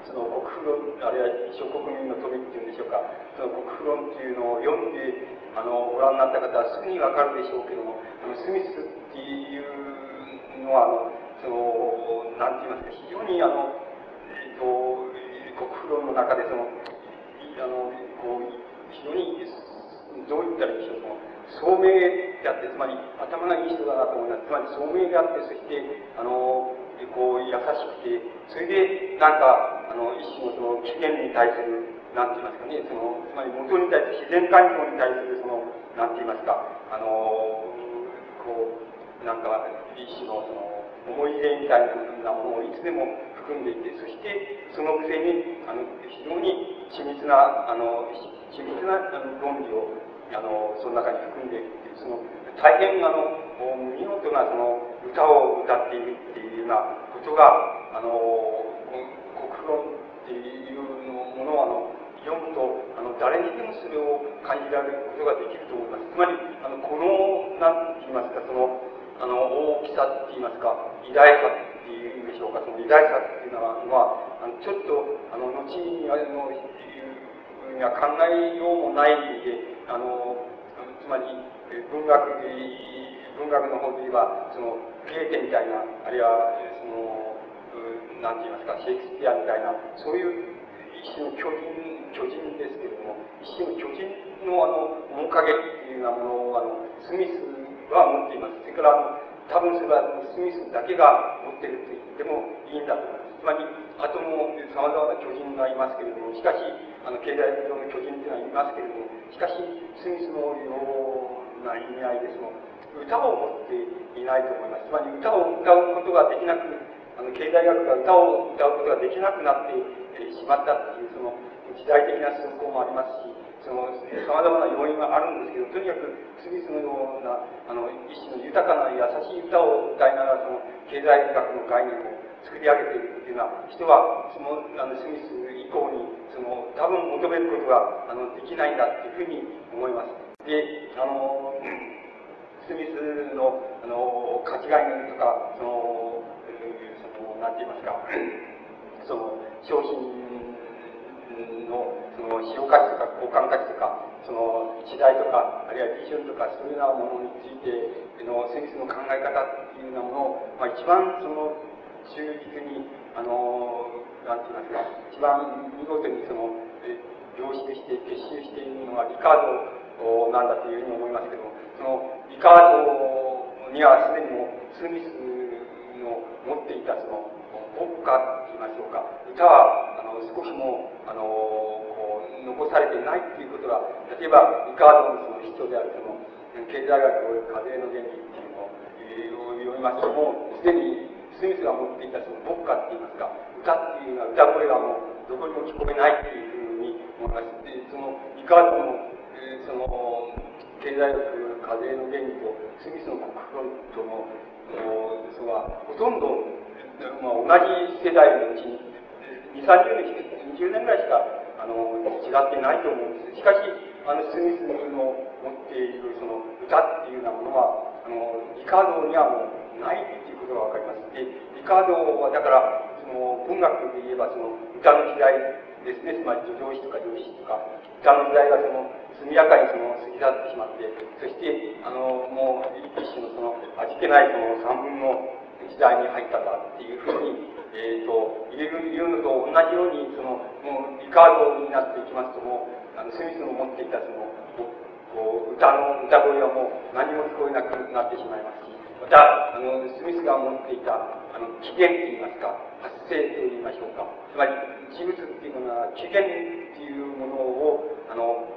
その国府論、あるいは諸国民の富っていうんでしょうか、その国府論っていうのを読んで、あの、ご覧になった方はすぐにわかるでしょうけども、あの、スミスっていうのは、あの、その、なんて言いますか、非常にあの、と、国府論の中でその、あの、こう、非常に、どう言ったらいいでしょう、その、聡明であって、つまり頭がいい人だなと思います。つまり聡明であって、そして、あの、こう優しくて、それで、なんか、あの、一種のその起源に対する、なんて言いますかね、その、つまり元に対する自然環境に対する、その、なんて言いますか、あの、こう、なんか、一種のその、思い出みたいなものをいつでも含んでいて、そして、そのくせに、あの、非常に緻密な、あの、緻密な論理をあの、その中に含んでいるその、大変あの、見事なその歌を歌っているっていうようなことが、あの、国論っていうものをあの、読むと、あの、誰にでもそれを感じられることができると思います。つまり、あの、この、なんて言いますか、その、あの、大きさって言いますか、偉大さっていうしょうか、その偉大さっていうのは、あのちょっと、あの、後に、あの、には考えようもない意味で、あの、つまり、文学、文学の方で言えば、その、ゲーテみたいな、あるいは、その、なんて言いますか、シェイクスピアみたいな、そういう一種の巨人、巨人ですけれども、一種の巨人のあの面影っていうようなものをあのスミスは持っています。それから多分それはスミスだけが持ってると言ってもいいんだと思います。つまり、あとも様々な巨人がいますけれども、しかし、あの、経済上の巨人っていうのはいますけれども、しかし、スミスのような意味合いでその、歌を持っていないと思います。つまり、歌を歌うことができなく、あの、経済学が歌を歌うことができなくなってしまったっていう、その、時代的な進行もありますし、その、様々な要因があるんですけど、とにかく、スミスのような、あの、一種の豊かな優しい歌を歌いながら、その、経済学の概念を作り上げているっていうのは、人は、その、あの、スミス以降に、その、多分求めることが、あの、できないんだっていうふうに思います。で、あの、スミスの、あの、価値概念とか、その、その、なんて言いますか、その、商品の、その、使用価値とか、交換価値とか、その、時代とか、あるいはビジョンとか、そういうようなものについての、スミスの考え方っていうようなものを、まあ、一番、その、忠実に、あの、なんて言いますか、一番見事にその、凝縮して結集しているのはリカードなんだというふうに思いますけどそのリカードにはすでにもスミスの持っていたその国家と言いましょうか歌はあの少しもあのこう残されていないということが例えばリカードのその必要であるその経済学課税の原理っていうのを読みますともうすでにスミスが持っていたその牧歌って言いますか、歌っていうのは歌声がもうどこにも聞こえないっていうふうに思います。で、その、いかにも、えー、その、経済学、課税の原理とスミスの国論との、そはほとんど、まあ、同じ世代のうちに、2、30年しか、20年ぐらいしか、あの、違ってないと思うんです。しかし、あの、スミスの持っているその歌っていうようなものは、あの、リカードにはもうないっていうことがわかります。で、リカードはだから、その文学で言えばその歌の時代ですね、つまり叙情詩とか上詩とか、歌の時代がその速やかにその過ぎ去ってしまって、そして、あの、もう一種のその味気ないその三分の時代に入ったかっていうふうに、えっ、ー、と、言える、言うのと同じように、その、もうリカードになっていきますともう、あの、スミスの持っていたその、こう、歌の、歌声はもう何も聞こえなくなってしまいますし、また、あの、スミスが持っていた、あの、起源といいますか、発生といいましょうか。つまり、事物っていうのは、起源っていうものを、あの、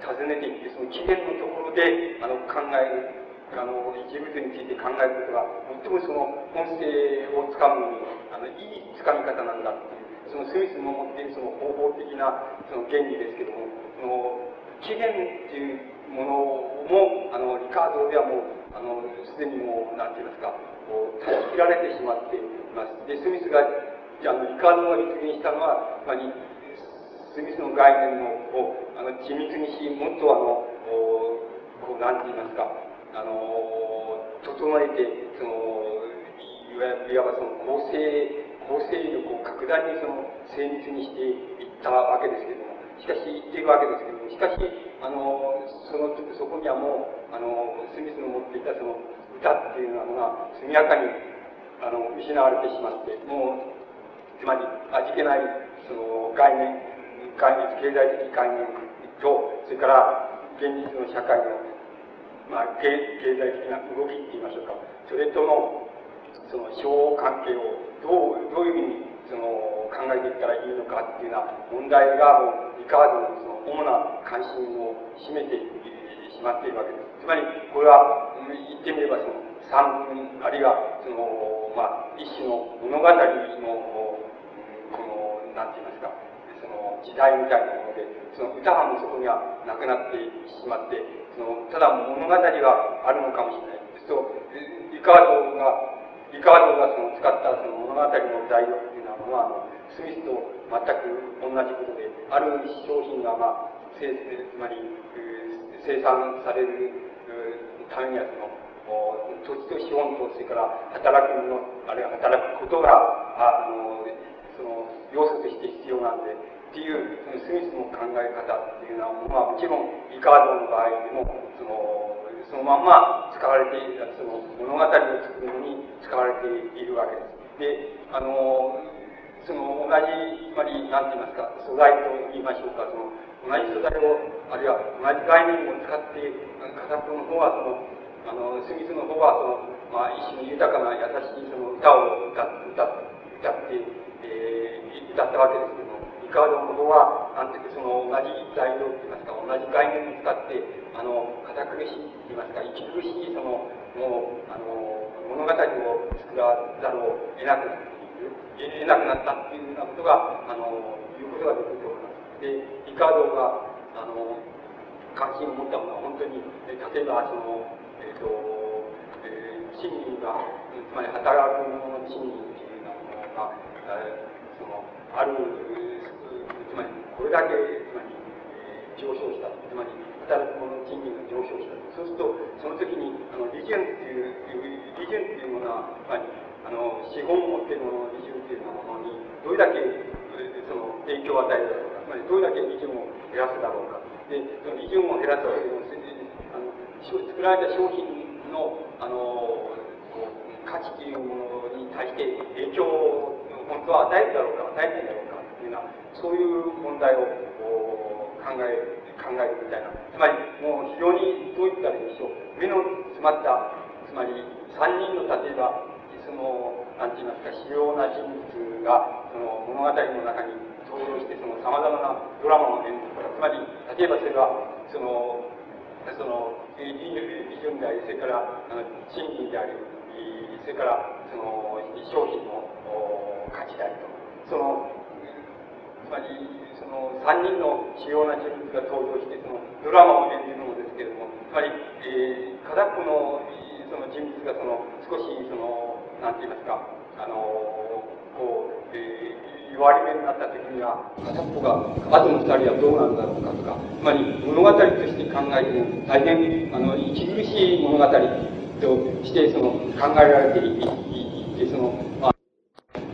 尋ねていって、その起源のところで、あの、考える、あの、事物について考えることが、最もその、本性をつかむのに、あの、いいつかみ方なんだっていう、そのスミスの持っているその方法的な、その原理ですけども、その、起源っていうものも、あの、リカードではもう、あの、すでにもう、なんて言いますか、こう、断ち切られてしまっています。で、スミスが、あの、リカードが実現したのは、つまり、スミスの概念のを、あの、緻密にし、もっとあの、こう、なんて言いますか、あの、整えて、その、いわいわばその構成、構成力を格段にその、精密にしていったわけですけども、しかし、言っているわけですけども、しかし、あの、その、そこにはもう、あの、スミスの持っていたその歌っていうのは速やかに、あの、失われてしまって、もう、つまり、味気ない、その、概念、概念、経済的概念と、それから、現実の社会の、まあ、経経済的な動きって言いましょうか。それとの、その、相互関係を、どう、どういうふうに、その、考えていったらいいのかっていうような問題が、もう、リカードのその、主な関心を占めてしまっているわけです。つまり、これは、言ってみれば、その、三分、あるいは、その、まあ、一種の物語の、この、なんて言いますか、その、時代みたいなもので、その歌はもうそこにはなくなってしまって、その、ただ物語があるのかもしれない。そう、リカードが、リカードがその使ったその物語の材料っていうようなものは、スミスと全く同じことで、ある商品が、まあ、つまり、生産されるためにはその、土地と資本と、それから働くの、あるいは働くことが、あの、その、要素として必要なんで、っていう、そのスミスの考え方っていうのは、まあもちろん、リカードの場合でも、その、そのまんま使われている、その物語を作るのに使われているわけです。で、あの、その同じ、つまり、なんて言いますか、素材と言いましょうか、その、同じ素材を、あるいは同じ概念を使って、片方の方はその、あの、スミスの方はその、まあ、一種の豊かな優しいその歌を歌歌歌って、えー、歌ったわけですけども、イカードのは、なんていうか、その同じ材料といいますか、同じ概念を使って、あの、堅苦しいといいますか、息苦しいその、もう、あの、物語を作らざるを得なくなっている、得なくなったっていうようなことが、あの、いうことができると思います。で、イカードが、あの、関心を持ったものは本当に、例えば、その、えっ、ー、と、えー、賃金が、つまり働く者の賃金っていうようなものが、えー、その、ある、つまり、これだけ、つまり、上昇した。つまり、働く者の賃金が上昇した。そうすると、その時に、あの、利潤っていう、利潤っていうものは、つまり、あの、資本を持っているものの利潤っていうようなものに、どれだけ、その、影響を与えるだろうか。つまり、どれだけ利潤を減らすだろうか。で、その利潤を減らすわけでも、あの作られた商品の、あの、価値というものに対して影響を本当は与えるだろうか、与えないだろうかというような、そういう問題を考え、考えるみたいな。つまり、もう非常に、どういったらいいでしょう。目の詰まった、つまり、三人の例えば、その、なんて言いますか、主要な人物が、その物語の中に登場して、その様々なドラマの演目つまり、例えばそれは、その、その、利潤であり、それから、賃金であり、それから、その、商品の価値でありと。その、つまり、その、三人の主要な人物が登場して、その、ドラマを演じるのですけれども、つまり、えー、片っぽの、その人物が、その、少し、その、なんて言いますか、あの、こう、えー言われ目になった時には、片っぽが、あとの二人はどうなんだろうかとか、つまり物語として考えても、大変、あの、息苦しい物語として、その、考えられていて、その、まあ、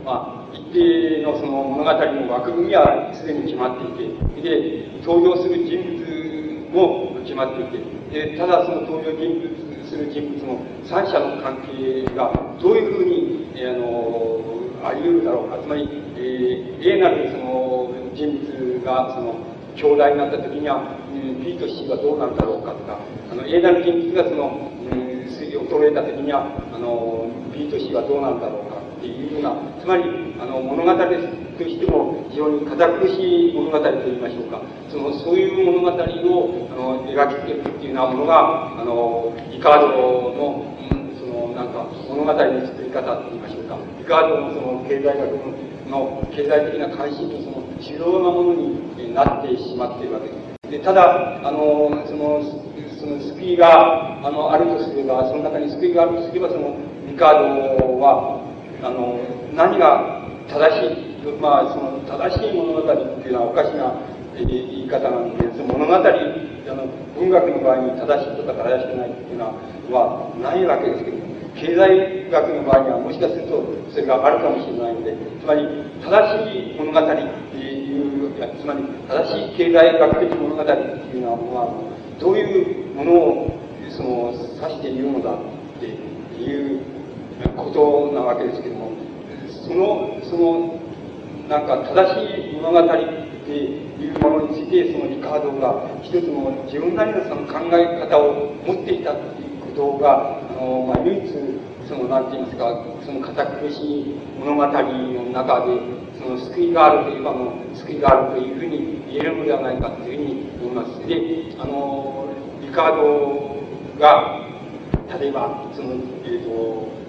まあ、一定のその物語の枠組みはすでに決まっていて、で、登場する人物も決まっていて、で、ただその登場人物する人物の三者の関係がどういうふうに、えー、あの、あり得るだろうか。つまり、えー、A なるその人物がその兄弟になった時には、うん、B と C はどうなんだろうかとか、あの A なる人物がその、うん、衰えた時には、あの B と C はどうなんだろうかっていうような、つまり、あの物語としても非常に堅苦しい物語といいましょうか、そのそういう物語をあの描きつけるっていうようなものが、あのイカードの、そのなんか物語の作り方といいましょうか、イカードのその経済学のの経済的な関心のその主要なものになってしまっているわけです。でただ、あの、その、その救いが、あの、あるとすれば、その中に救いがあるとすれば、その、リカードは、あの、何が正しい、まあ、その、正しい物語っていうのはおかしな言い方なんで、その物語、あの、文学の場合に正しいとか正しくないっていうのは、ないわけですけど、経済学の場合にはもしかするとそれがあるかもしれないので、つまり正しい物語っていう、つまり正しい経済学的物語っていうのは、まあどういうものをその指しているのだっていうことなわけですけども、その、その、なんか正しい物語っていうものについて、そのリカードが一つの自分なりのその考え方を持っていたっていうことが、あの、まあ、唯一、その、なんて言いますか、その堅苦しい物語の中で、その救いがあるといえばも、救いがあるというふうに言えるのではないかというふうに思います。で、あの、リカードが、例えば、その、えっ、ー、と、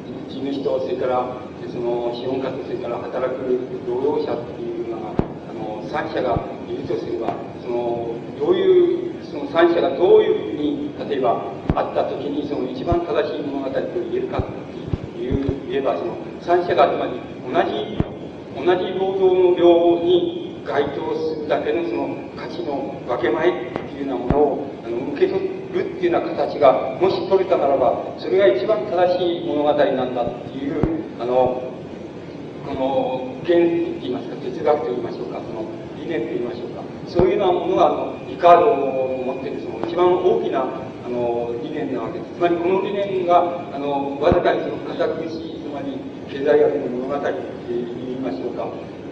地主と、それから、その、資本家と、それから働く労働者っていうのが、あの、三者がいるとすれば、その、どういう、その三者がどういうふうに、例えば、あった時にその一番正しい物語と言えるかという言えばその三者がつまり同じ同じ労働の量に該当するだけのその価値の分け前っていうようなものをあの受け取ってるっていうような形がもし取れたならばそれが一番正しい物語なんだっていうあのこの原理って言いますか哲学と言いましょうかその理念と言いましょうかそういうようなものがあのリカードを持っているその一番大きなあの理念なわけです。つまりこの理念があのわずかにその堅苦しいつまり経済学の物語って言いましょうか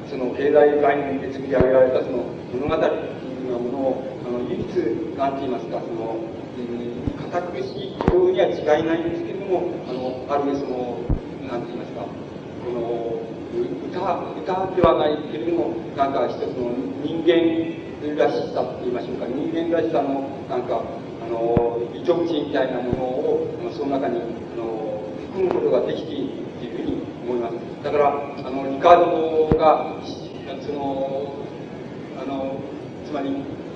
その経済概念で作り上げられたその物語っていうようなものを、あの、唯一、なんて言いますか、その、堅苦しいことには違いないんですけれども、あの、あるいはその、なんて言いますか、この、歌、歌ではないけれども、なんか一つの人間らしさって言いましょうか、人間らしさの、なんか、あの、糸口みたいなものを、その中に、あの、含むことができているというふうに思います。だから、あの、リカードが、その、あの、つまり、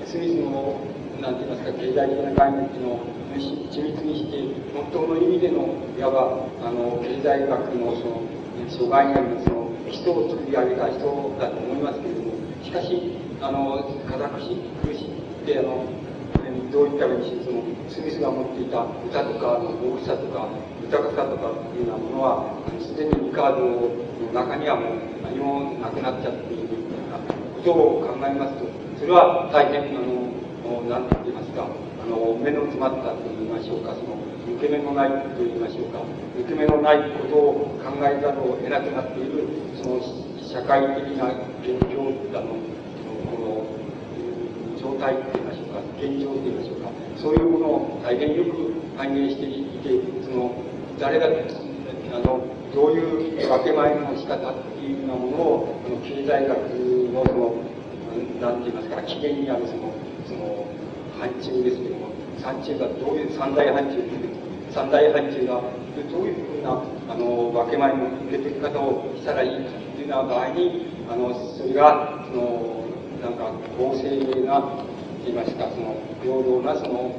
スミスの、なんて言いますか、経済的な概念っていうのを緻密にして、本当の意味での、いわば、あの、経済学のその、障害にあるその、人を作り上げた人だと思いますけれども、しかし、あの、堅苦し苦しって、あの、どういったらいいし、その、スミスが持っていた歌とかの、大きさとか、豊かさとかっていうようなものは、すでにリカードの中にはもう何もなくなっちゃっていることを考えますと、それは大変、あの、なんて言いますか、あの、目の詰まったと言いましょうか、その、抜け目のないと言いましょうか、抜け目のないことを考えざるを得なくなっている、その、社会的な現状だの、この、状態と言いましょうか、現状と言いましょうか、そういうものを大変よく反映していて、その、誰が、あの、どういう分け前の仕方っていうようなものを、この経済学のその、なんて言いますか、起源にあるその、その、範疇ですけども、範疇がどういう三大範疇三大範疇がどういうふうなあの分け前の受け取り方をしたらいいかっていうような場合にあのそれがそのなんか公正なといいますかその平等なその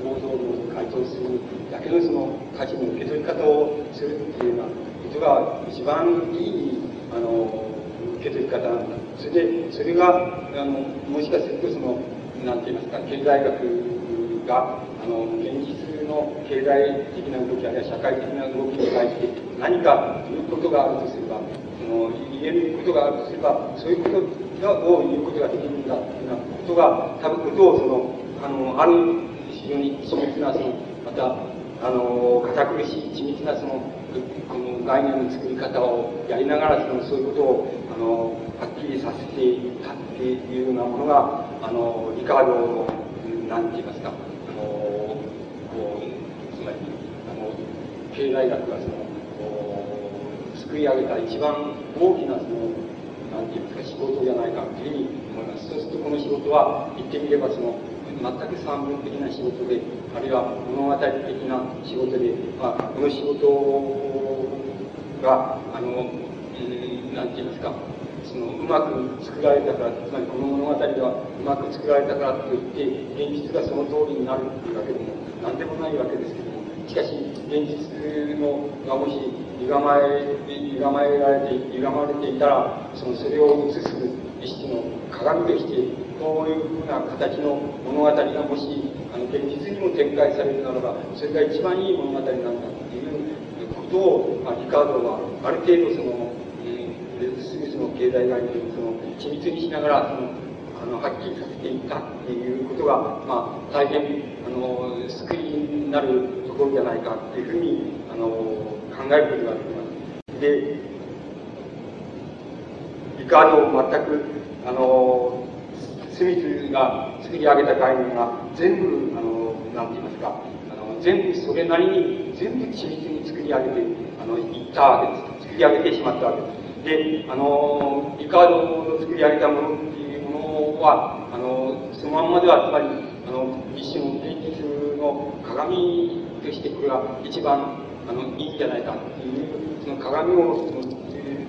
労働に回答するだけのその価値の受け取り方をするっていうようなことが一番いいあの受け取り方なんだそれでそれがあのもしかするとそのなんて言いますか経済学があの現実の経済的な動きあるいは社会的な動きに対して何か言うことがあるとすればその言えることがあるとすればそういうことがを言うことができるんだというようなことが多分ことをそのあのある非常に緻密なそのまたあの堅苦しい緻密なそのこの概念の作り方をやりながらそのそういうことをあのはっきりさせていたっていうようなものがあのリカードの何て言いますかあのこうつまりあの経済学がその作り上げた一番大きなその何て言いますか仕事じゃないかというふうに思います。そうするとこの仕事は言ってみればその全く三分的な仕事であるいは物語的な仕事で、まあ、この仕事があの何て言いますかそのうまく作られたからつまりこの物語ではうまく作られたからといって現実がその通りになるっていうわけでも何でもないわけですけどもしかし現実のがもし歪まえ歪まえられて歪まれていたらそのそれを映す意識の鏡としてこういうふうな形の物語がもしあの現実にも展開されるならばそれが一番いい物語なんだっていうことを、まあ、リカードはある程度そのスミスの経済概念をその緻密にしながらそのあのはっきりさせていったっていうことが、まあ、大変あの救いになるところじゃないかっていうふうにあの考えることができます。でリカード全くあのスミスが作り上げた概念が全部あのなんて言いますかあの全部それなりに全部緻密に作り上げてあのいったわけです。作り上げてしまったわけです。で、あの、リカードの作り上げたものっていうものは、あの、そのまんまでは、つまり、あの、一種の現実の鏡としてこれが一番、あの、いいんじゃないかっていう、その鏡を、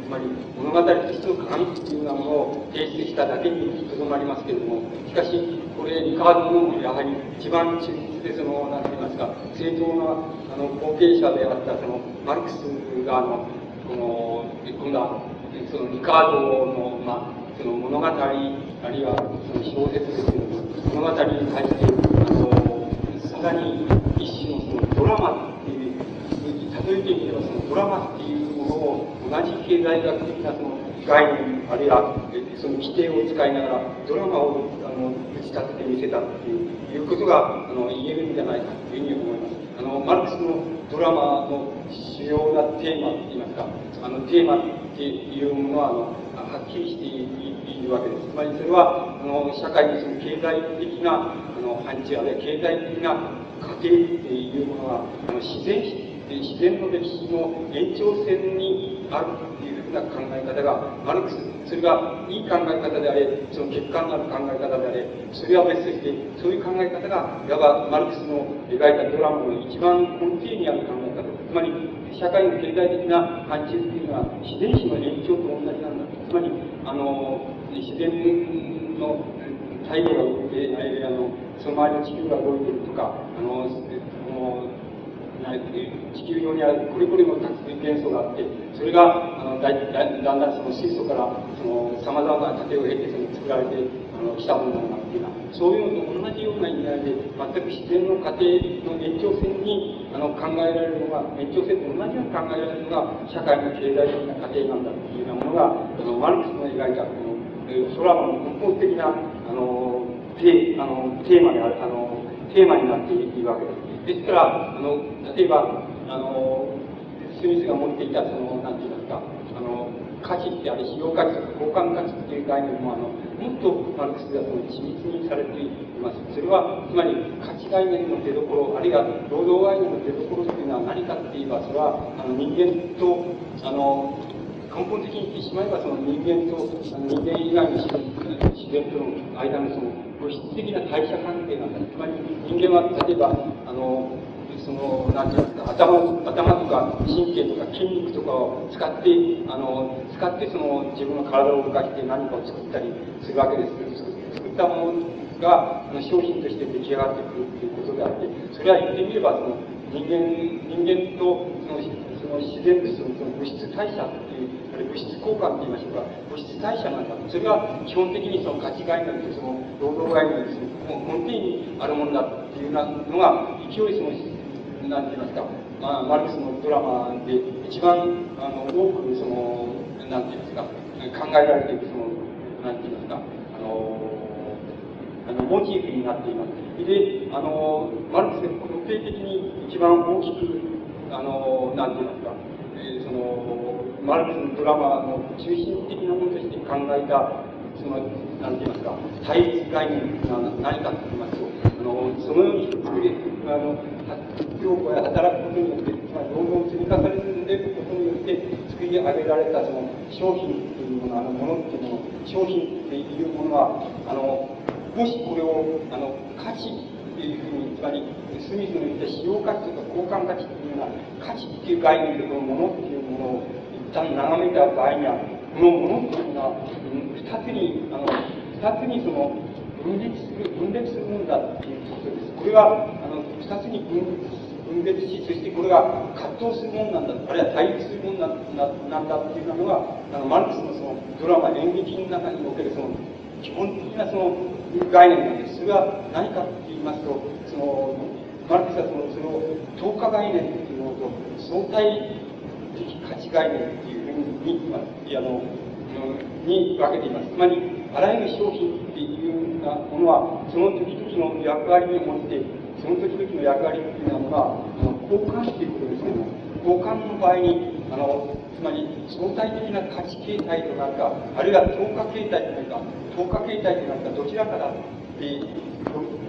まり物語としての鏡っていうようなものを提出しただけにとどまりますけれども、しかし、これ、リカードのやはり一番中立で、その、なんて言いますか、正当な、あの、後継者であった、その、マルクスが、あの、この、今度は、そのリカードの、まあ、その物語、あるいはその小説ですけども、物語に対して、あの、さらに一種のそのドラマっていう、例えてみればそのドラマっていうものを同じ経済学的なその概念、あるいはその規定を使いながらドラマをあの打ち立ててみせたっていうことがあの言えるんじゃないかというふうに思います。あの、マルクスのドラマの主要なテーマって言いますか、あの、テーマっていうものは、あの、はっきりしているわけです。つまりそれは、あの、社会のその経済的な、あの、範疇あるいは経済的な過程っていうものは、あの自然、自然の歴史の延長線にあるっていうふうな考え方が、マルクス、それがいい考え方であれ、その欠陥のある考え方であれ、それは別として、そういう考え方が、いわばマルクスの描いたドラマの一番根底にある考え方。つまり、社会の経済的な範疇っていうのは、自然史の延長と同じなんだ。つまり、あの、自然の太陽が動いて、あの、その周りの地球が動いてるとか、あの、の地球上にあるこれこれの元素があって、それがあのだだだんだんその水素からさまざまな過程を経てその作られてあの来たものなんだっていうのは、そういうのと同じような意味合いで、全く自然の過程の延長線にあの考えられるのが、延長線と同じように考えられるのが、社会の経済的な過程なんだっていうようなものが、あのマルクスの描いたこの、ソラマの根本的なあのテあのテーマである、あのテーマになっているわけです。ですから、あの、例えば、あの、スミスが持っていた、その、なんて言いますか、あの、価値ってあれ、使用価値とか交換価値っていう概念も、あの、もっとマルクスではその緻密にされています。それは、つまり、価値概念の出所、あるいは労働概念の出所っていうのは何かって言えば、それは、あの、人間と、あの、根本的に言ってしまえば、その人間と、あの人間以外の自然との間のその物質的な代謝関係なんだ。つまり人間は例えば、あの、その、なんていうんですか、頭、頭とか神経とか筋肉とかを使って、あの、使ってその自分の体を動かして何かを作ったりするわけです。作ったものがあの商品として出来上がってくるということであって、それは言ってみれば、その人間、人間とそのその自然物のその物質代謝っていう物質交換って言いましょうか、物質代謝なんだ。それが基本的にその価値概念とその労働概念ですもう根底にあるものだっていうなのが、勢いその、なんて言いますか、まあ、マルクスのドラマで一番あの多くその、なんて言いますか、考えられているその、なんて言いますか、あの、あのモチーフになっています。で、あの、マルクスで固定的に一番大きく、あの、なんて言いますか、えー、その、マルクスのドラマの中心的なものとして考えた、その、なんて言いますか、対立概念が何かと言います。と、あの、そのように作れ、あの、業務や働くことによって、つまり労働を積み重ねることによって作り上げられたその商品というもの、あの、ものっていうもの、商品っていうものは、あの、もしこれを、あの、価値っていうふうに、つまり、スミスの言った使用価値とか交換価値っていうような価値っていう概念でこのものっていうものを眺めた場合には、このものっていうのは、二つに、あの、二つにその、分裂する、分裂するものだっていうことです。これは、あの、二つに分裂分裂し、そしてこれが葛藤するものなんだ、あるいは対立するものなんだっていうのが、あの、マルクスのその、ドラマ、演劇の中におけるその、基本的なその、概念なんです。それは何かって言いますと、その、マルクスはその、その、透過概念っていうものと、相対価値概念っていうふうに、まあ、あの、に分けています。つまり、あらゆる商品っていうようなものは、その時々の役割を持って、その時々の役割っていうのは、あの交換っていうことですけども、交換の場合に、あの、つまり相対的な価値形態となるか、あるいは等価形態となるか、等価形態となるか、どちらかだって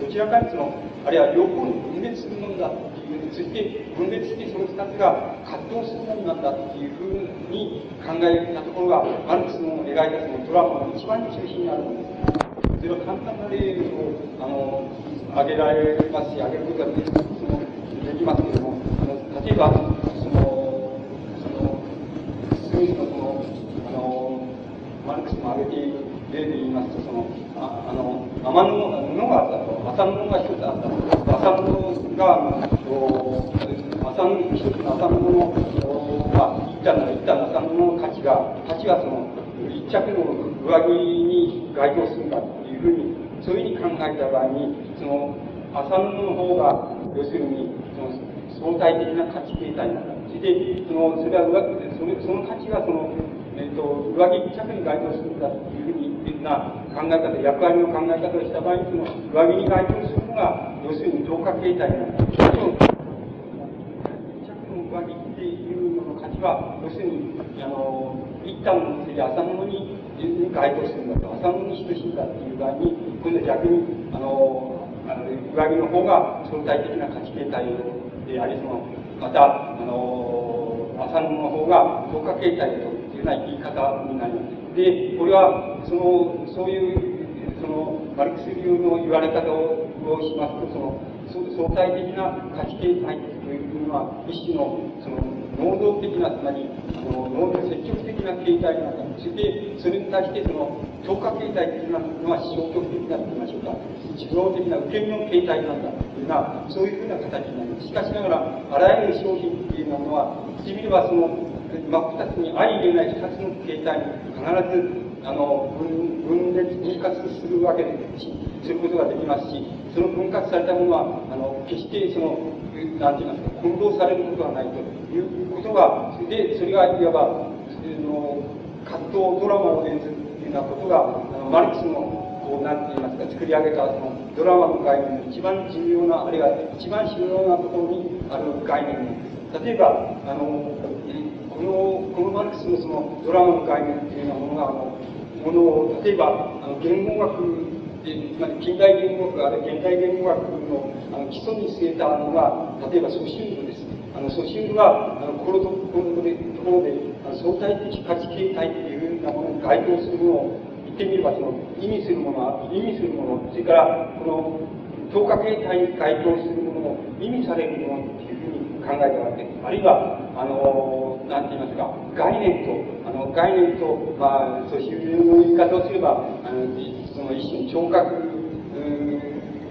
どちらかにその、あるいは両方に分裂するものだっていう、そして分裂してその二つが葛藤するものなんだっていうふうに考えたところが、マルクスの描いたそのドラマの一番中心にあるものです。それは簡単な例を、あの、挙げられますし、挙げることができできますけれども、例えば、その、その、スミスのその、あの、マルクスも挙げている例で言いますと、その、ああの、天布があったと、麻布が一つあったと、麻布が、と麻布、一つの麻布の、まあ、一旦の、一旦の麻布の価値が、価値はその、一着の上着に該当するんだというふうに、そういうふうに考えた場合に、その、麻布の方が、要するに、その、相対的な価値形態なんだ。そして、その、それは、そのその価値はその、えっ、と、上着一着に該当するんだというふうにな考え方、役割の考え方をした場合に、その上着に該当するのが、要するに等価形態になる。着の上着っていうのの価値は、要するに、あの、一旦のせいで朝物に該当するんだと、朝物に等しいんだっていう場合に、今度は逆に、あの、あの上着の方が相対的な価値形態であり、その、また、あの、朝物の方が増加形態というような言い方になります。で、これは、その、そういう、の、マルクス流の言われ方をしますと、その、相対的な価値形態というのは、一種の、その、能動的な、つまり、あの、能動積極的な形態になった。そして、それに対して、その、超過形態というのは消極的なと言いましょうか。自動的な受け身の形態なんだというような、そういうふうな形になります。しかしながら、あらゆる商品というのは、言ってみれば、その、真っ二つに相入れない二つの形態に必ずあの分分裂分割するわけですしすることができますしその分割されたものはあの決してそのなんて言いますか混同されることはないということがでそれがいわばの葛藤ドラマを演ずるというようなことがあのマルクスのこうなんて言いますか作り上げたそのドラマの概念の一番重要なあるいは一番重要なところにある概念です。例えばあのこのこのマルクスのそのドラマの概念っていうようなものがあのものを例えばあの言語学でつまり近代言語学あるいは現代言語学のあの基礎に据えたのが例えば素心部です。あの素心部はあのこのところでところであ相対的価値形態っていうようなものに該当するものを言ってみればその意味するものは意味するものそれからこの等価形態に該当するものを意味されるものっていう考えたわけです。あるいはあのなんて言いますか、概念と、あの、概念と、まあ、そういう言い方をすれば、あの、その一種の聴覚、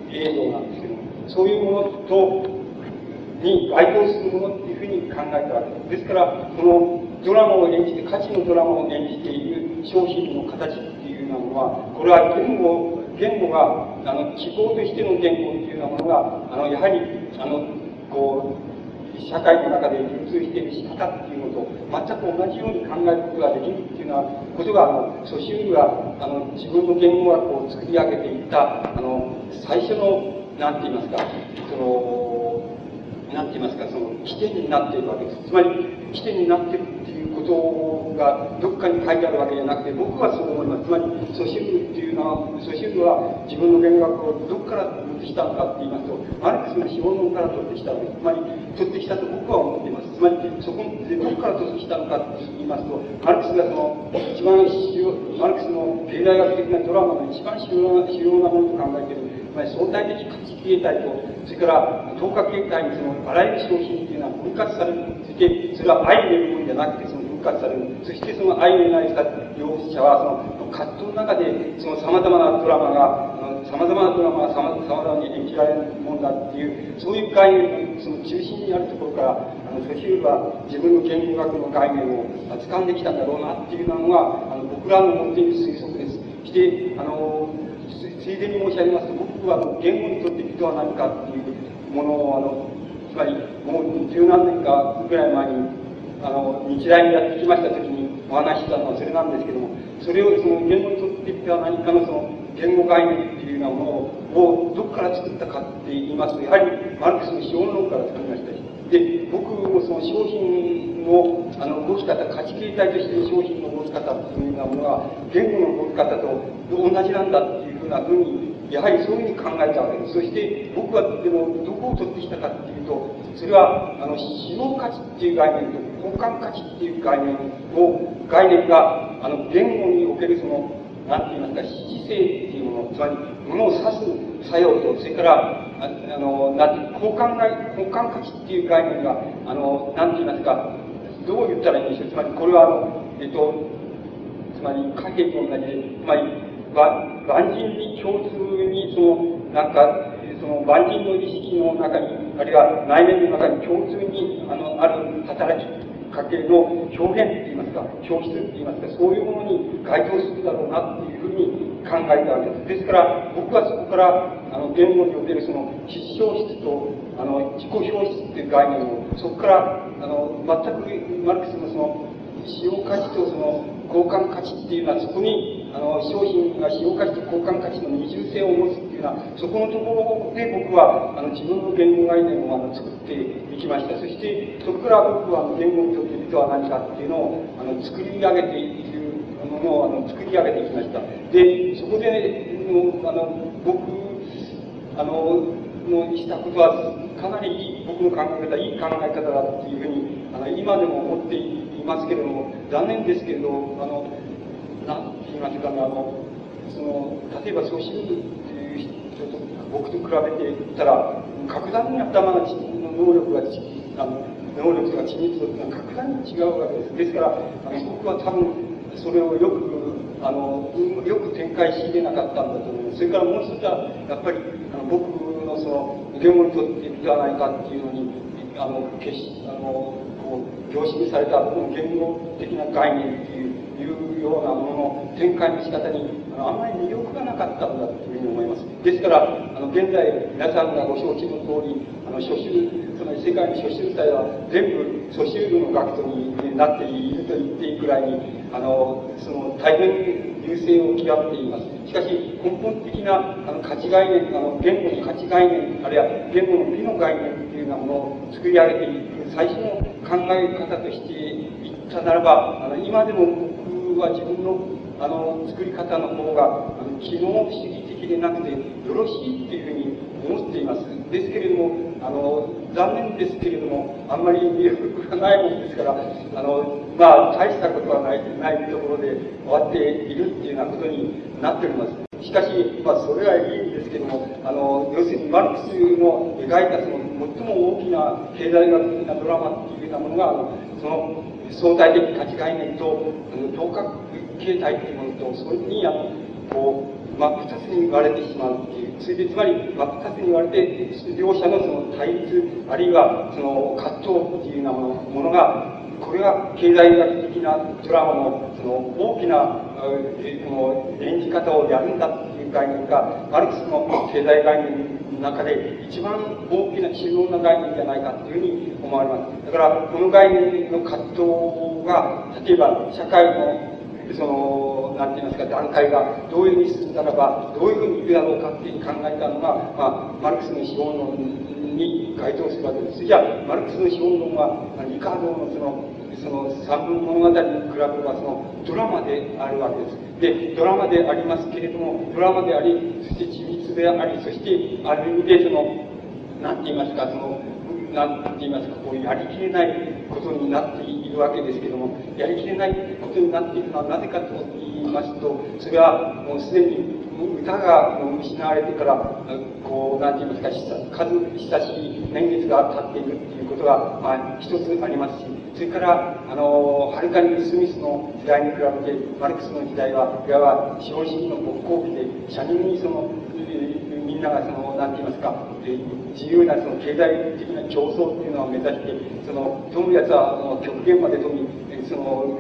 映像なんですけども、そういうものと、に該当するものっていうふうに考えたわけです。ですから、このドラマを演じて、価値のドラマを演じている商品の形っていうのは、これは言語、言語が、あの、記号としての言語っていうようなものが、あの、やはり、あの、こう、社会の中で流通している仕方っていうのと全く同じように考えることができるっていうのはことがあのソシュールがあの自分の言語学を作り上げていったあの最初の何て言いますかその何て言いますかその起点になっているわけです。つまり起点になっているっていうことがどっかに書いてあるわけじゃなくて僕はそう思います。つまりソシュールっていうのはソシュールは自分の言語学をどっからしたのかって言いますと、マルクスの資本論から取ってきたのです。つまり、取ってきたと僕は思っています。つまり、そこでどこから取ってきたのかって言いますと、マルクスがその、一番主要、マルクスの経済学的なドラマの一番主要な主要なものと考えている、つまり相対的価値形態と、それから等価形態にそのあらゆる商品っていうのは分割される。そして、それは愛でるものじゃなくて、その分割される。そしてその愛のない容疑者は、その葛藤の中で、その様々なドラマが、様々なドラマが様々に演じられるもんだっていう、そういう概念のその中心にあるところから、あの、ソヒューは自分の言語学の概念を掴んできたんだろうなっていうのが、あの、僕らの持っている推測です。して、あの、ついでに申し上げますと、僕は言語にとって人は何かっていうものを、あの、つまり、もう十何年かぐらい前に、あの、日大にやってきました時にお話ししたのはそれなんですけども、それをその言語にとって人は何かのその言語概念っていうようなものをどこから作ったかって言いますと、やはりマルクスの資本論から作りましたし、で、僕もその商品のあの動き方、価値形態として商品の動き方っていうようなものが言語の動き方と同じなんだっていうふうなふうにやはりそういうふうに考えたわけです。そして、僕はでも、どこを取ってきたかっていうと、それは、あの、使用価値っていう概念と交換価値っていう概念を、概念が、あの、言語におけるその、なんて言いますか、指示性っていうもの、つまり、ものを指す作用と、それから、あの、なんて、交換が、交換価値っていう概念が、あの、なんて言いますか、どう言ったらいいんでしょう。つまり、これは、あの、えっと、つまり、貨幣と同じで、つまり、万人に共通に、その、なんか、その万人の意識の中に、あるいは内面の中に共通に、あの、ある働きかけの表現って言いますか、表出って言いますか、そういうものに該当するだろうなっていうふうに考えたわけです。ですから、僕はそこから、あの、言語におけるその、失笑質と、あの、自己表出っていう概念を、そこから、あの、全くマルクスのその、使用価値とその交換価値っていうのはそこにあの、商品が使用価値と交換価値の二重性を持つっていうのは、そこのところで僕は、あの、自分の言語概念をあの作っていきました。そして、そこから僕は言語というとは何かっていうのを、あの、作り上げているものを、あの、作り上げていきました。で、そこで、ね、あの、僕、あの、のしたことは、かなり僕の考え方、いい考え方だっていうふうに、あの、今でも思っていますけれども、残念ですけれど、あの、なんて言いますかね、あの、その、例えばそういう人と僕と比べて言ったら、格段に頭の能力が、あの、能力とか緻密度というのは格段に違うわけです。ですから、あの僕は多分、それをよく、あの、よく展開し入れなかったんだと思います。それからもう一つは、やっぱり、あの僕のその、言語にとっていかないかっていうのに、あの、決し、あの、こう、凝縮された、この言語的な概念っていう、いうようなものの展開の仕方にあまり魅力がなかったんだというふうに思います。ですから、あの、現在皆さんがご承知の通り、あの、初秋、つまり世界の初秋祭は全部初秋部の学徒になっていると言っていいくらいに、あの、その、大変優勢を極めています。しかし、根本的なあの価値概念、あの言語の価値概念、あるいは言語の美の概念というようなものを作り上げていく最初の考え方として言ったならば、あの今でも僕は自分のあの作り方の方があの機能主義的でなくてよろしいっていうふうに思っています。ですけれども、あの、残念ですけれども、あんまり魅力がないものですから、あの、まあ、大したことはない、ないところで終わっているっていうようなことになっております。しかし、まあ、それはいいんですけども、あの、要するにマルクスの描いたその、最も大きな経済学的なドラマっていうようなものが、あのその、相対的価値概念と、あの、等角形態というものと、それに、あの、こう、まあ、二つに割れてしまうっていう。それで、つまり、真っ二つに割れて、両者のその対立、あるいは、その葛藤っていうようなものものが、これが経済学的なドラマの、その大きな、この演じ方をやるんだっていう概念が、マルクスの経済概念中で一番大きな重要な概念じゃないかというふうに思われます。だから、この概念の葛藤が、例えば、社会のその、なんて言いますか、段階がどういうふうに進んだらば、どういうふうにいくだろうかっていうふうに考えたのが、まあ、マルクスの資本論に該当するわけです。じゃあ、マルクスの資本論は、リカードのその、その三分物語に比べれば、そのドラマであるわけです。で、ドラマでありますけれども、ドラマであり、そして緻密であり、そして、ある意味で、その、なんて言いますか、その、なんて言いますか、こうやりきれないことになっているわけですけども、やりきれないことになっているのはなぜかと言いますと、それはもうすでに歌が失われてから、こう、なんて言いますか、数親しい年月が経っているっていうことが、まあ、一つありますし、それから、あの、はるかにスミスの時代に比べて、マルクスの時代は、いわば資本主義の勃興期で、社人にその、みんながその、なんて言いますか、自由なその経済的な競争っていうのを目指して、その、富むやつは、あの、極限まで富み、その、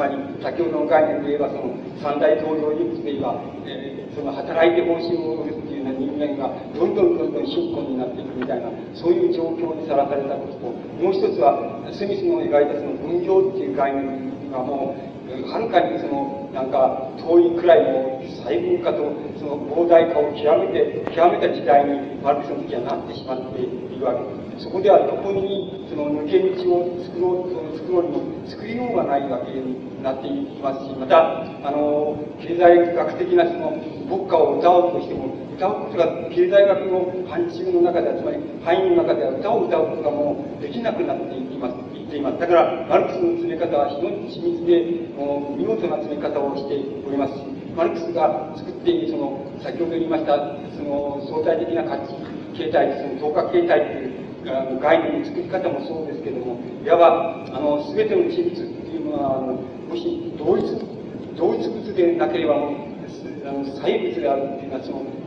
まり、先ほどの概念で言えば、その、三大登場人物で言えば、えー、その、働いて方針を売るっていうような人間が、どんどんどんどん貧困になっていくみたいな、そういう状況にさらされたことと、もう一つは、スミスの描いたその分業っていう概念がもう、はるかにその、なんか、遠いくらいの細分化と、その膨大化を極めて、極めた時代に、マルクスの時はなってしまっているわけです。そこではどこに、その抜け道を作ろう、その作ろうにも作りようがないわけになっていますし、また、あの、経済学的なその、国家を歌おうとしても、歌うことが経済学の範疇の中では、つまり範囲の中では歌を歌うことがもうできなくなっていきます。ています。だから、マルクスの詰め方は非常に緻密で、見事な詰め方をしておりますし、マルクスが作っている、その、先ほど言いました、その、相対的な価値形態、その、等価形態という、あの概念の作り方もそうですけども、いわば、あの、すべての緻密っていうのは、あの、もし同一、同一物でなければ、あの、細物であるっていうのは、その、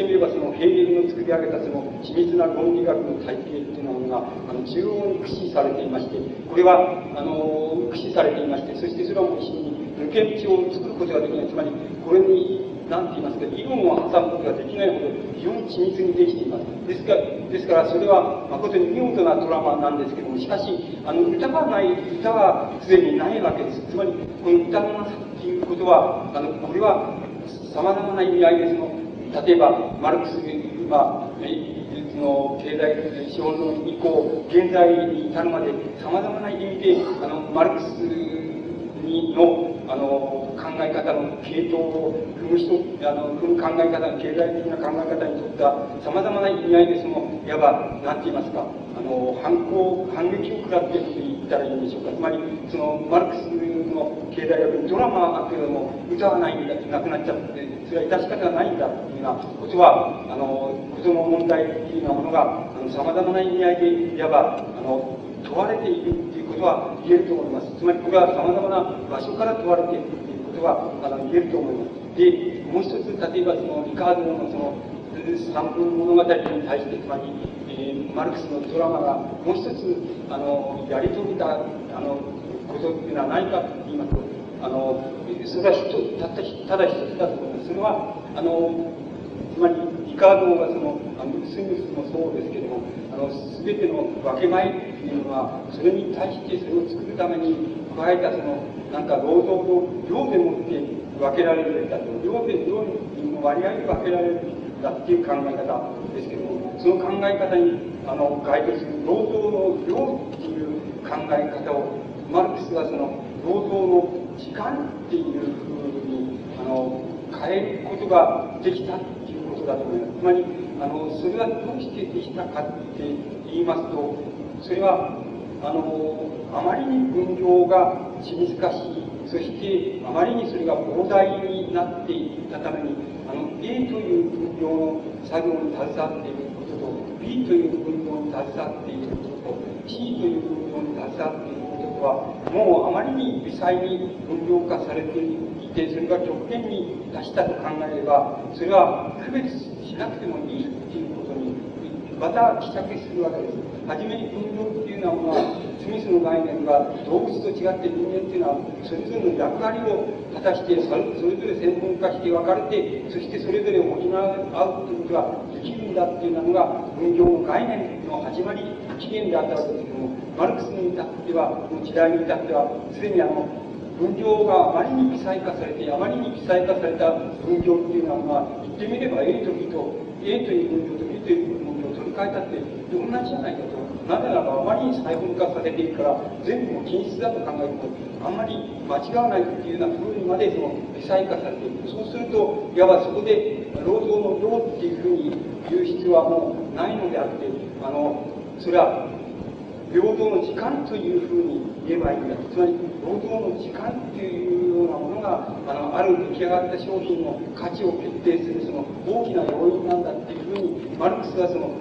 ってみればそのヘーゲルの作り上げたその緻密な論理学の体系っていうものがあの中央に駆使されていましてこれはあの駆使されていましてそしてそれはもう一に抜け道を作ることができないつまりこれになんて言いますか、理論を挟むことができないほど非常に緻密にできています。ですから、ですからそれは誠に見事なドラマなんですけども、しかし、あの、歌がない、歌はすでにないわけです。つまり、この歌のなさっていうことは、あの、これは様々な意味合いでその、例えば、マルクスは、その経済資本論以降、現在に至るまで様々な意味で、あの、マルクスにの、あの、考え方の系統を踏む人、あの、踏む考え方の経済的な考え方にとった様々な意味合いで、その、いわば、なんて言いますか、あの、反抗、反撃を食らっていると言ったらいいんでしょうか。つまり、その、マルクスの経済学にドラマがあるけれども、歌はないんだ、なくなっちゃって、それは致し方がないんだというようなことは、あの、ことの問題っていうようなものが、あの、様々な意味合いで、いわば、あの、問われているっていうことは言えると思います。つまりこれは様々な場所から問われているということはあの言えると思います。で、もう一つ、例えばそのリカードのその三分物語に対して、つまり、えー、マルクスのドラマがもう一つ、あの、やり遂げた、あの、ことっていうのは何かと言いますと、あの、それはたったただ一つだと思います。それは、あの、つまり、リカードがその、あのスミスもそうですけども、あの、すべての分け前っていうのは、それに対してそれを作るために加えたその、なんか労働と量でもって分けられるんだと、量で、量の割合で分けられるんだっていう考え方ですけども、その考え方に、あの、該当する労働の量っていう考え方を、マルクスはその、労働の時間っていうふうに、あの、変えることができたっていうことだと思います。つまり、あの、それはどうしてできたかって言いますと、それは、あの、あまりに分業が地難し、そしてあまりにそれが膨大になっていったために、あの、A という分業の作業に携わっていることと、B という分業に携わっていることと、C という分業に携わっているは、もうあまりに微細に分業化されていて、それが極限に達したと考えれば、それは区別しなくてもいいっていうことに、また帰着するわけです。はじめに運動っていうのは、スミスの概念が動物と違って人間っていうのは、それぞれの役割を果たして、それぞれ専門化して分かれて、そしてそれぞれ補い合うということができるんだっていうのが、分業の概念の始まり、起源であったわけですけども、マルクスに至っては、の時代に至っては、すでにあの、分業があまりに微細化されて、あまりに微細化された分業っていうのは、まあ言ってみれば A と B と、A という分業と B という分業を取り替えたって同じじゃないかと。なぜならばあまりに細分化されているから、全部も均質だと考えると、あんまり間違わないっていうような風にまでその微細化されている。そうすると、いわばそこで労働の量っていうふうに言う必要はもうないのであって、あの、それは平等の時間というふうに言えばいいんだ。つまり、労働の時間というようなものが、あの、ある出来上がった商品の価値を決定するその大きな要因なんだっていうふうに、マルクスはその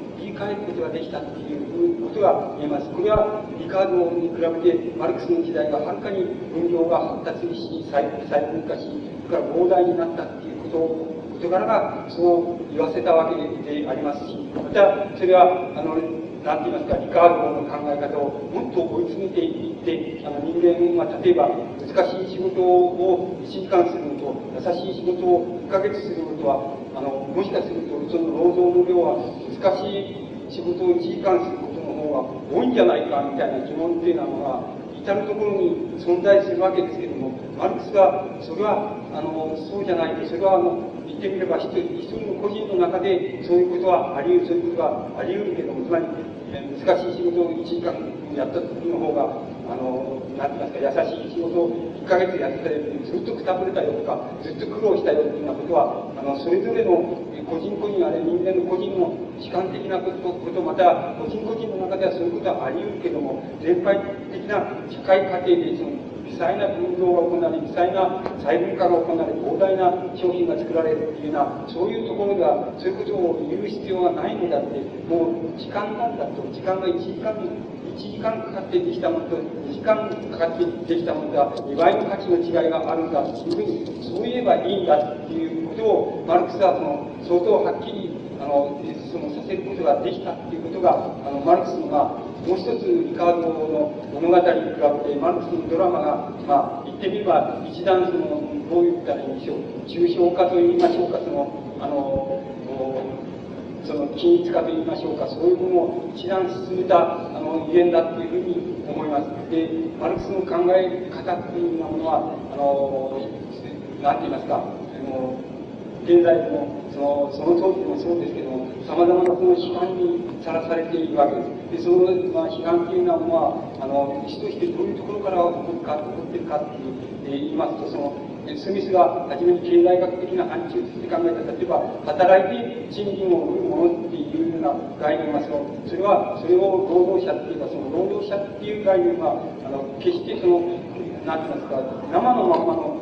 えることができたっていうことが言えます。これは、リカードに比べて、マルクスの時代がはるかに分業が発達し、細分化し、それから膨大になったっていうこと事柄がそう言わせたわけでありますし、また、それは、あの、なんて言いますか、リカードの考え方をもっと追い詰めていって、あの人間は例えば難しい仕事を1時間するのと、優しい仕事を1ヶ月するのとは、あの、もしかするとその労働の量は難しい仕事を時間することの方が多いんじゃないかみたいな疑問っていうのは、至るところに存在するわけですけれども、マルクスが、それは、あの、そうじゃないで、それは、あの、言ってみれば一人、一人の個人の中で、そういうことはあり得る、そういうことはあり得るけども、つまり、難しい仕事を1時間やった時の方が、あの、なんて言います。か、優しい仕事を1ヶ月やってたよずっとくたぶれたよとか、ずっと苦労したよっていうようなことは、あの、それぞれの個人個人、あれ人間の個人の主観的なこと、ことまた、個人個人の中ではそういうことはあり得るけども、全般的な社会過程でその、微細な運動が行われ、微細な細分化が行われ、膨大な商品が作られるっていうような、そういうところでは、そういうことを言う必要がないのだって、もう時間なんだと、時間が1時間1時間かかってできたものと2時間かかってできたものが2倍の価値の違いがあるんだというふうにそう言えばいいんだっていうことをマルクスはその相当はっきりあのそのさせることができたっていうことがあのマルクスのがもう一つ、リカードの物語に比べて、マルクスのドラマが、まあ、言ってみれば、一段その、どういったらいいんでしょう、抽象化と言いましょうか、その、あの、その均一化と言いましょうか、そういうものを一段進めたあの語源だというふうに思います。で、マルクスの考え方というようなものは、あの、なんて言いますか、あの現在でもそのその当時もそうですけども、さまざまなその批判にさらされているわけです。で、その、まあ、批判というようなものは、あの、主としてどういうところから起こるか、起こっているかっていう、えー、言いますと、その、スミスが初めに経済学的な範疇として考えた、例えば、働いて賃金を得るものっていうような概念は、その、それは、それを労働者っていうか、その労働者っていう概念は、あの、決してその、なんて言いますか、生のままの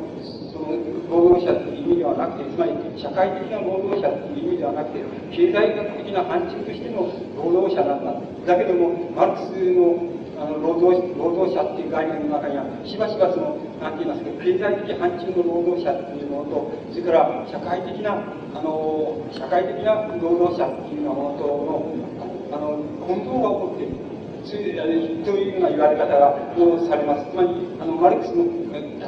その労働者という意味ではなくて、つまり社会的な労働者という意味ではなくて、経済学的な範疇としての労働者なんだ。だけども、マルクスのあの労働労働者っていう概念の中には、しばしばその、なんて言いますか、経済的範疇の労働者っていうものと、それから社会的な、あの、社会的な労働者っていうようなものとの、あの、混同が起こっている。というような言われ方がをされます。つまり、あの、マルクスの、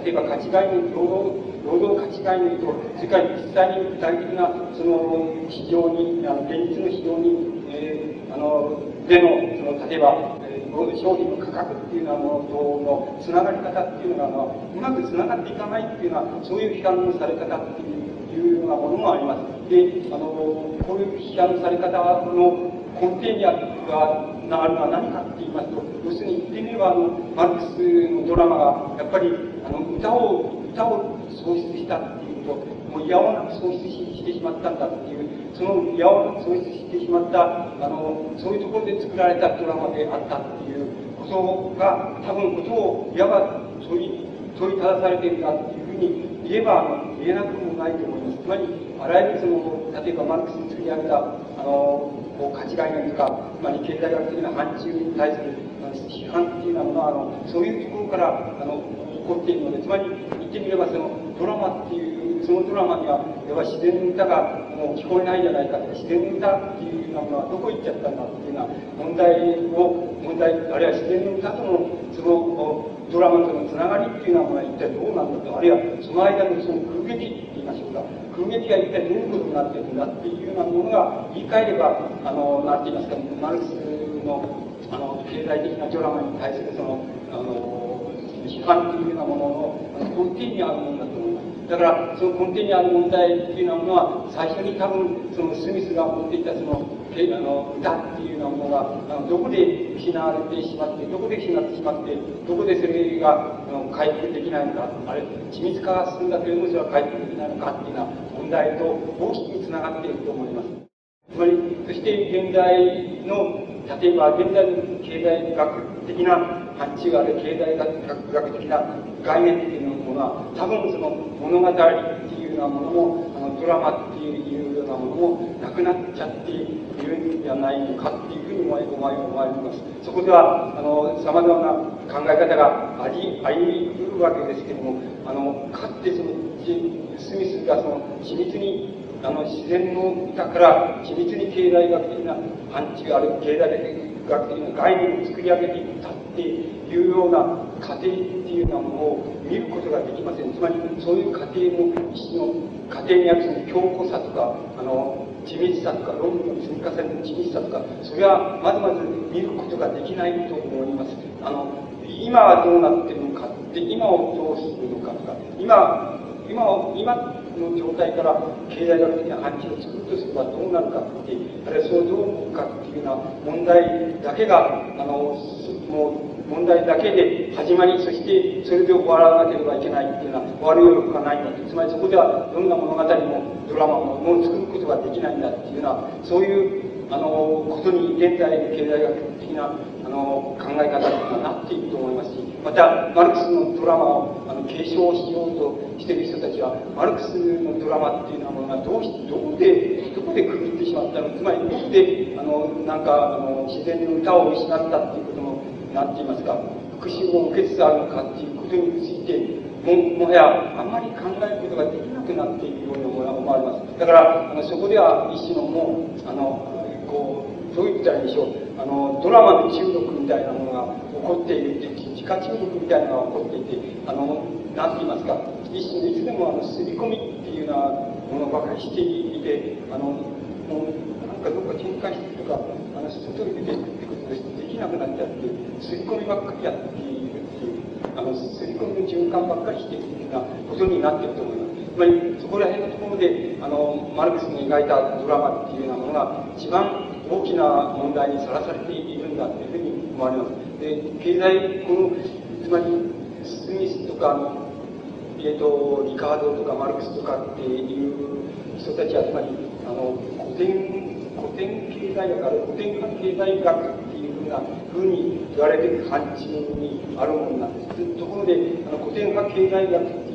例えば価値概念、労働、労働価値概念と、それから実際に具体的な、その、市場に、あの、現実の市場に、えー、あの、での、その、例えば、商品の価格っていうようなものとのつながり方っていうのが、うまくつながっていかないっていうのは、そういう批判のされ方っていうようなものもあります。で、あの、こういう批判のされ方の根底にあるがあるのは何かって言いますと、要するに言ってみれば、あの、マルクスのドラマが、やっぱり、あの、歌を、歌を喪失したっていうと、もう嫌わなく喪失してしまったんだっていう、その嫌わなく喪失してしまった、あの、そういうところで作られたドラマであったっていうことが、多分ことを、いわば問い、問いただされているんだっていうふうに言えば、言えなくもないと思います。つまり、あらゆるその、例えばマルクスに作り上げた、あの、こう価値概念とか、つまり経済学的な範疇に対する批判っていうようなものは、あの、そういうところから、あの、起こっているので、つまり、言ってみればその、ドラマっていうそのドラマには、要は自然の歌がもう聞こえないじゃないかとか、自然の歌っていうようなものはどこ行っちゃったんだっていうような問題を、問題、あるいは自然の歌との、その、ドラマとのつながりっていうのは一体どうなんだと、あるいはその間のその空撃って言いましょうか、空撃が一体どういうことになっているんだっていうようなものが言い換えれば、あの、なんて言いますか、マルクスの、あの、経済的なドラマに対するその、あの、批判っていうようなものの、あの、根底にあるものだと。だから、その根底にある問題っていうようなものは、最初に多分、そのスミスが持っていたその、あの歌っていうようなものが、あのどこで失われてしまって、どこで失ってしまって、どこでそれがあの回復できないのか、あれ、緻密化が進んだけれども、それは回復できないのかっていうような問題と大きくつながっていると思います。つまり、そして現代の、例えば現代の経済学的な範疇ある経済学的な概念っていうものは、多分その物語っていうようなものも、あのドラマっていうようなものもなくなっちゃっているんじゃないのかっていうふうに思い思います。そこでは、あの、様々な考え方があり、あり得るわけですけども、あの、かってその、スミスがその、緻密にあの自然の歌から緻密に経済学的な範疇ある経済学的な概念を作り上げていったっていうような過程っていうようなものを見ることができません。つまりそういう過程の一種の過程にあるその強固さとか、あの、緻密さとか、論理の積み重ねの緻密さとか、それはまずまず見ることができないと思います。あの、今はどうなってるのかって、今をどうするのかとか、今、今、今の状態から経済学的な範疇を作るとすればどうなるかってあるいはそうどう思うかっていうような問題だけが、あの、もう問題だけで始まり、そしてそれで終わらなければいけないっていうのは終わるようがないんだと。つまりそこではどんな物語もドラマももう作ることができないんだっていうような、そういうあのことに現在の経済学的なあの考え方っていうのはなっていると思いますし、また、マルクスのドラマをあの継承しようとしている人たちは、マルクスのドラマっていうようなものがどうし、どこで、どこで区切ってしまったのつまり、どこで、あの、なんか、あの、自然の歌を失ったっていうことの、なんていますか、復讐を受けつつあるのかっていうことについて、ももはやあまり考えることができなくなっているように思われます。だから、あのそこでは一種のもう、あの、こう、どう言ったらいいでしょう。あの、ドラマの中毒みたいなものが起こっているって、自家中毒みたいなのが起こっていて、あの、なんて言いますか、いついつでもあの、刷り込みっていうようなものばかりしていて、あの、もう、なんかどっか展開してとか、あの、外に出てってことでできなくなっちゃって、刷り込みばっかりやっているっていう、あの、刷り込みの循環ばっかりしているようなことになってると思います。つまり、そこら辺のところで、あの、マルクスの描いたドラマっていうようなものが、一番大きな問題にさらされているんだというふうに思われます。で、経済、この、つまり、スミスとか、え、ー、と、リカードとかマルクスとかっていう人たちは、つまり、あの、古典、古典経済学、ある古典経済学っていうふうなふうに言われている範疇にあるものなんです。ところで、あの古典派経済学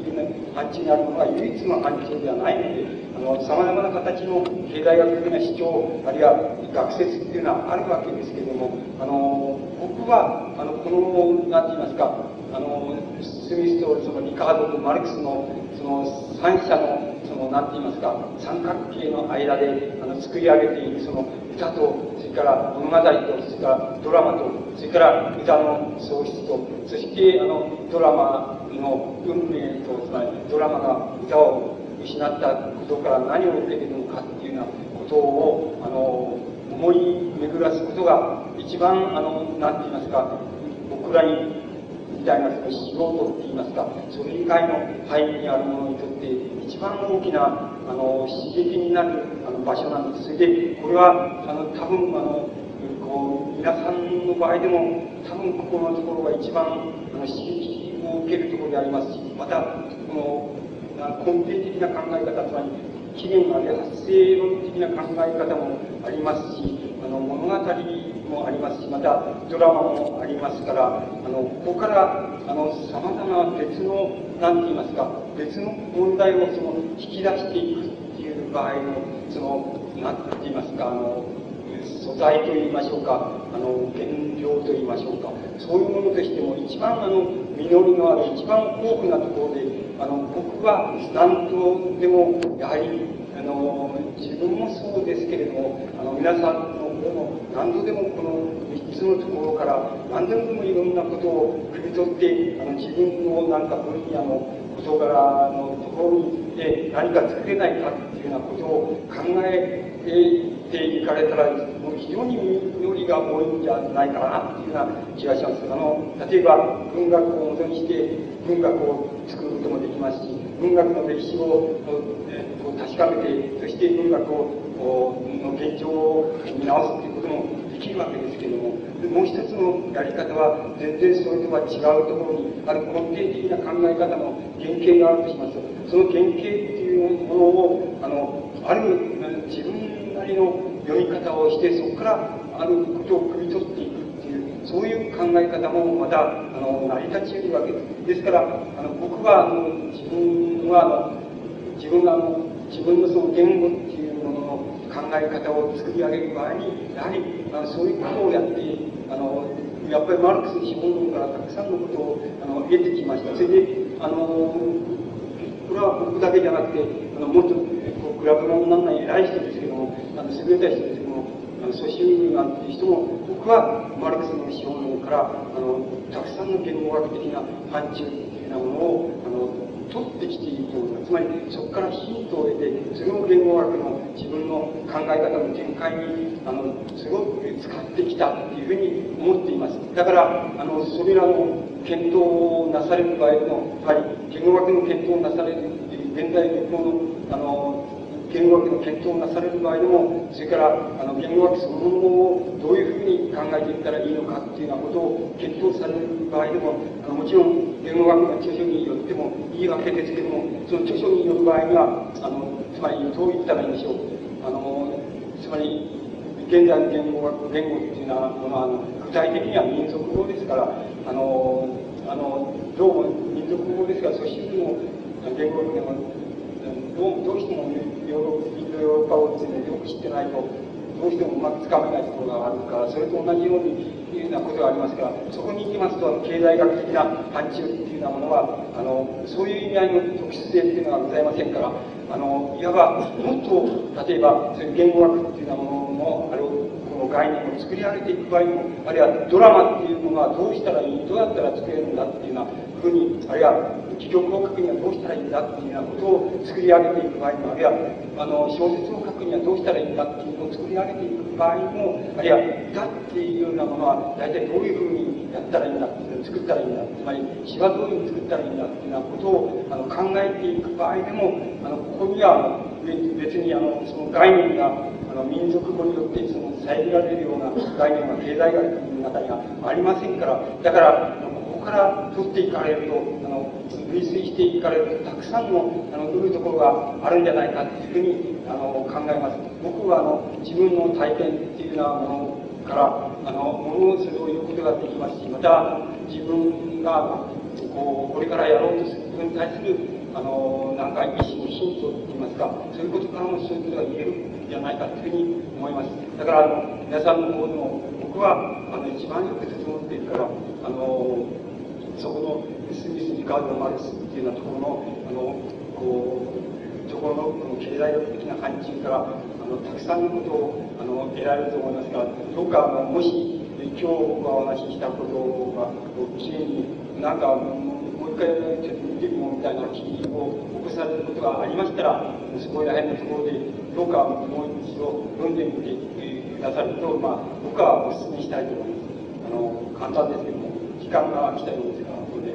範疇にあるものが唯一の範疇ではないので、あの、様々な形の経済学的な主張、あるいは学説っていうのはあるわけですけれども、あの、僕は、あの、この、なんて言いますか、あの、スミスとそのリカードとマルクスの、その三者の、その、なんて言いますか、三角形の間で、あの、作り上げている、その、歌と、から物語と、それからドラマと、それから歌の喪失と、そして、あの、ドラマの運命と、つまりドラマが歌を失ったことから何を受けているのかっていうようなことを、あの、思い巡らすことが一番、あの、なんて言いますか、僕らにみたいなその素人って言いますか、それ以外の範囲にあるものにとって一番大きなあの刺激になるあの場所なんです。それで、これはあの多分あのこう皆さんの場合でも多分ここのところが一番あの刺激を受けるところでありますし、また、この根底的な考え方、つまり、起源ある発生論的な考え方もありますし、あの物語もありますし、またドラマもありますから、あのここからあの様々な別の、なんて言いますか、別の問題をその引き出していくっていう場合の、その、なんて言いますか、あの素材といいましょうか、あの、原料といいましょうか、そういうものとしても一番あの、実りのある一番豊富なところで、あの、僕は何とでも、やはり、あの、自分もそうですけれども、あの、皆さんのも何度でもこの三つのところから、何度でもいろんなことを汲み取って、あの、自分のなんか分野の事柄のところにで何か作れないかっていうようなことを考えていかれたら、もう非常に実りが多いんじゃないかなっていうような気がします。あの、例えば文学を元にして文学を作ることもできますし、文学の歴史を確かめて、そして文学をの現状を見直すということもできるわけですけれども、もう一つのやり方は全然それとは違うところにある根底的な考え方の原型があるとしますと。その原型っていうものを、あの、ある自分なりの読み方をして、そこからあることを汲み取っていくっていう、そういう考え方もまた、あの、成り立ち得るわけです。ですから、あの、僕は、あの、自分は、あの、自分が、あの、自分のその言語っていう考え方を作り上げる場合に、やはり、あのそういうことをやって、あの、やっぱりマルクスの資本論からたくさんのことをあの得てきました。それで、あの、これは僕だけじゃなくて、あのもっとこうクラブのなんない偉い人ですけども、あの優れた人ですけども、あの蘇州なんていう人も、僕はマルクスの資本論からあのたくさんの言語学的な範疇っていうようなものをあの取ってきていると思います。つまり、そこからヒントを得て、それを言語学の自分の考え方の展開に、あの、すごく使ってきたっていうふうに思っています。だから、あの、それらの検討をなされる場合の、やはり、言語学の検討をなされる、現代のこの、あの、言語学の検討をなされる場合でも、それから、あの、言語学そのものをどういうふうに考えていったらいいのかっていうようなことを検討される場合でも、あのもちろん、言語学の著書によってもいいわけですけども、その著書による場合には、あの、つまり、どう言ったらいいんでしょう。あの、つまり、現在の言語学、言語っていうのは、あの、具体的には民族語ですから、あの、あの、どうも民族語ですから、そしても、言語学でも、どうどうしてもヨーロッパをですね、よく知ってないと、どうしてもうまくつかめないところがあるから、それと同じように、いうようなことがありますから、そこに行きますと、経済学的な範疇っていうようなものは、あの、そういう意味合いの特殊性っていうのはございませんから、あの、いわば、もっと、例えば、そういう言語学っていうようなものも、あれ、概念を作り上げていく場合も、ある。いはドラマっていうものはどうしたらいい、どうやったら作れるんだっていうようなふうに、あるいは企業を書くにはどうしたらいいんだっていうようなことを作り上げていく場合も、ある。いはあの小説を書くにはどうしたらいいんだっていうのを作り上げていく場合も、ある。いは歌っていうようなものは大体どういうふうにやったらいいんだっていうのを作ったらいいんだ、つまり詩はどういうふうに作ったらいいんだっていうようなことをあの考えていく場合でも、あのここには別にあのその概念があの民族語によってその遮られるような概念は経済学の中にはありませんから、だからここから取っていかれると、あの類推していかれるとたくさんのあの売るところがあるんじゃないかというふうにあの考えます。僕はあの自分の体験っていうようなものからあのものをするということができますし、また自分がこうこれからやろうとすることに対するあのなんか意思のヒントといいますか、そういうことからもそういうことが言えるんじゃないかというふうに思います。だか？ら皆さんの方でも僕はあの一番よく整っているから、あのそこのスミス・リカード・マルスっていうようなところの、あのこうところのこの経済学的な範疇からあのたくさんのことをあの得られると思います。が、どうかあのもし今日お話ししたことがきれいになんかもう一回ちょっと見てみようみたいな気を起こされることがありましたら、そこら辺のところで、どうかもう一度読んでみてくださると、まあ、僕はお勧めしたいと思います。あの、簡単ですけども、時間が来たようですから、こで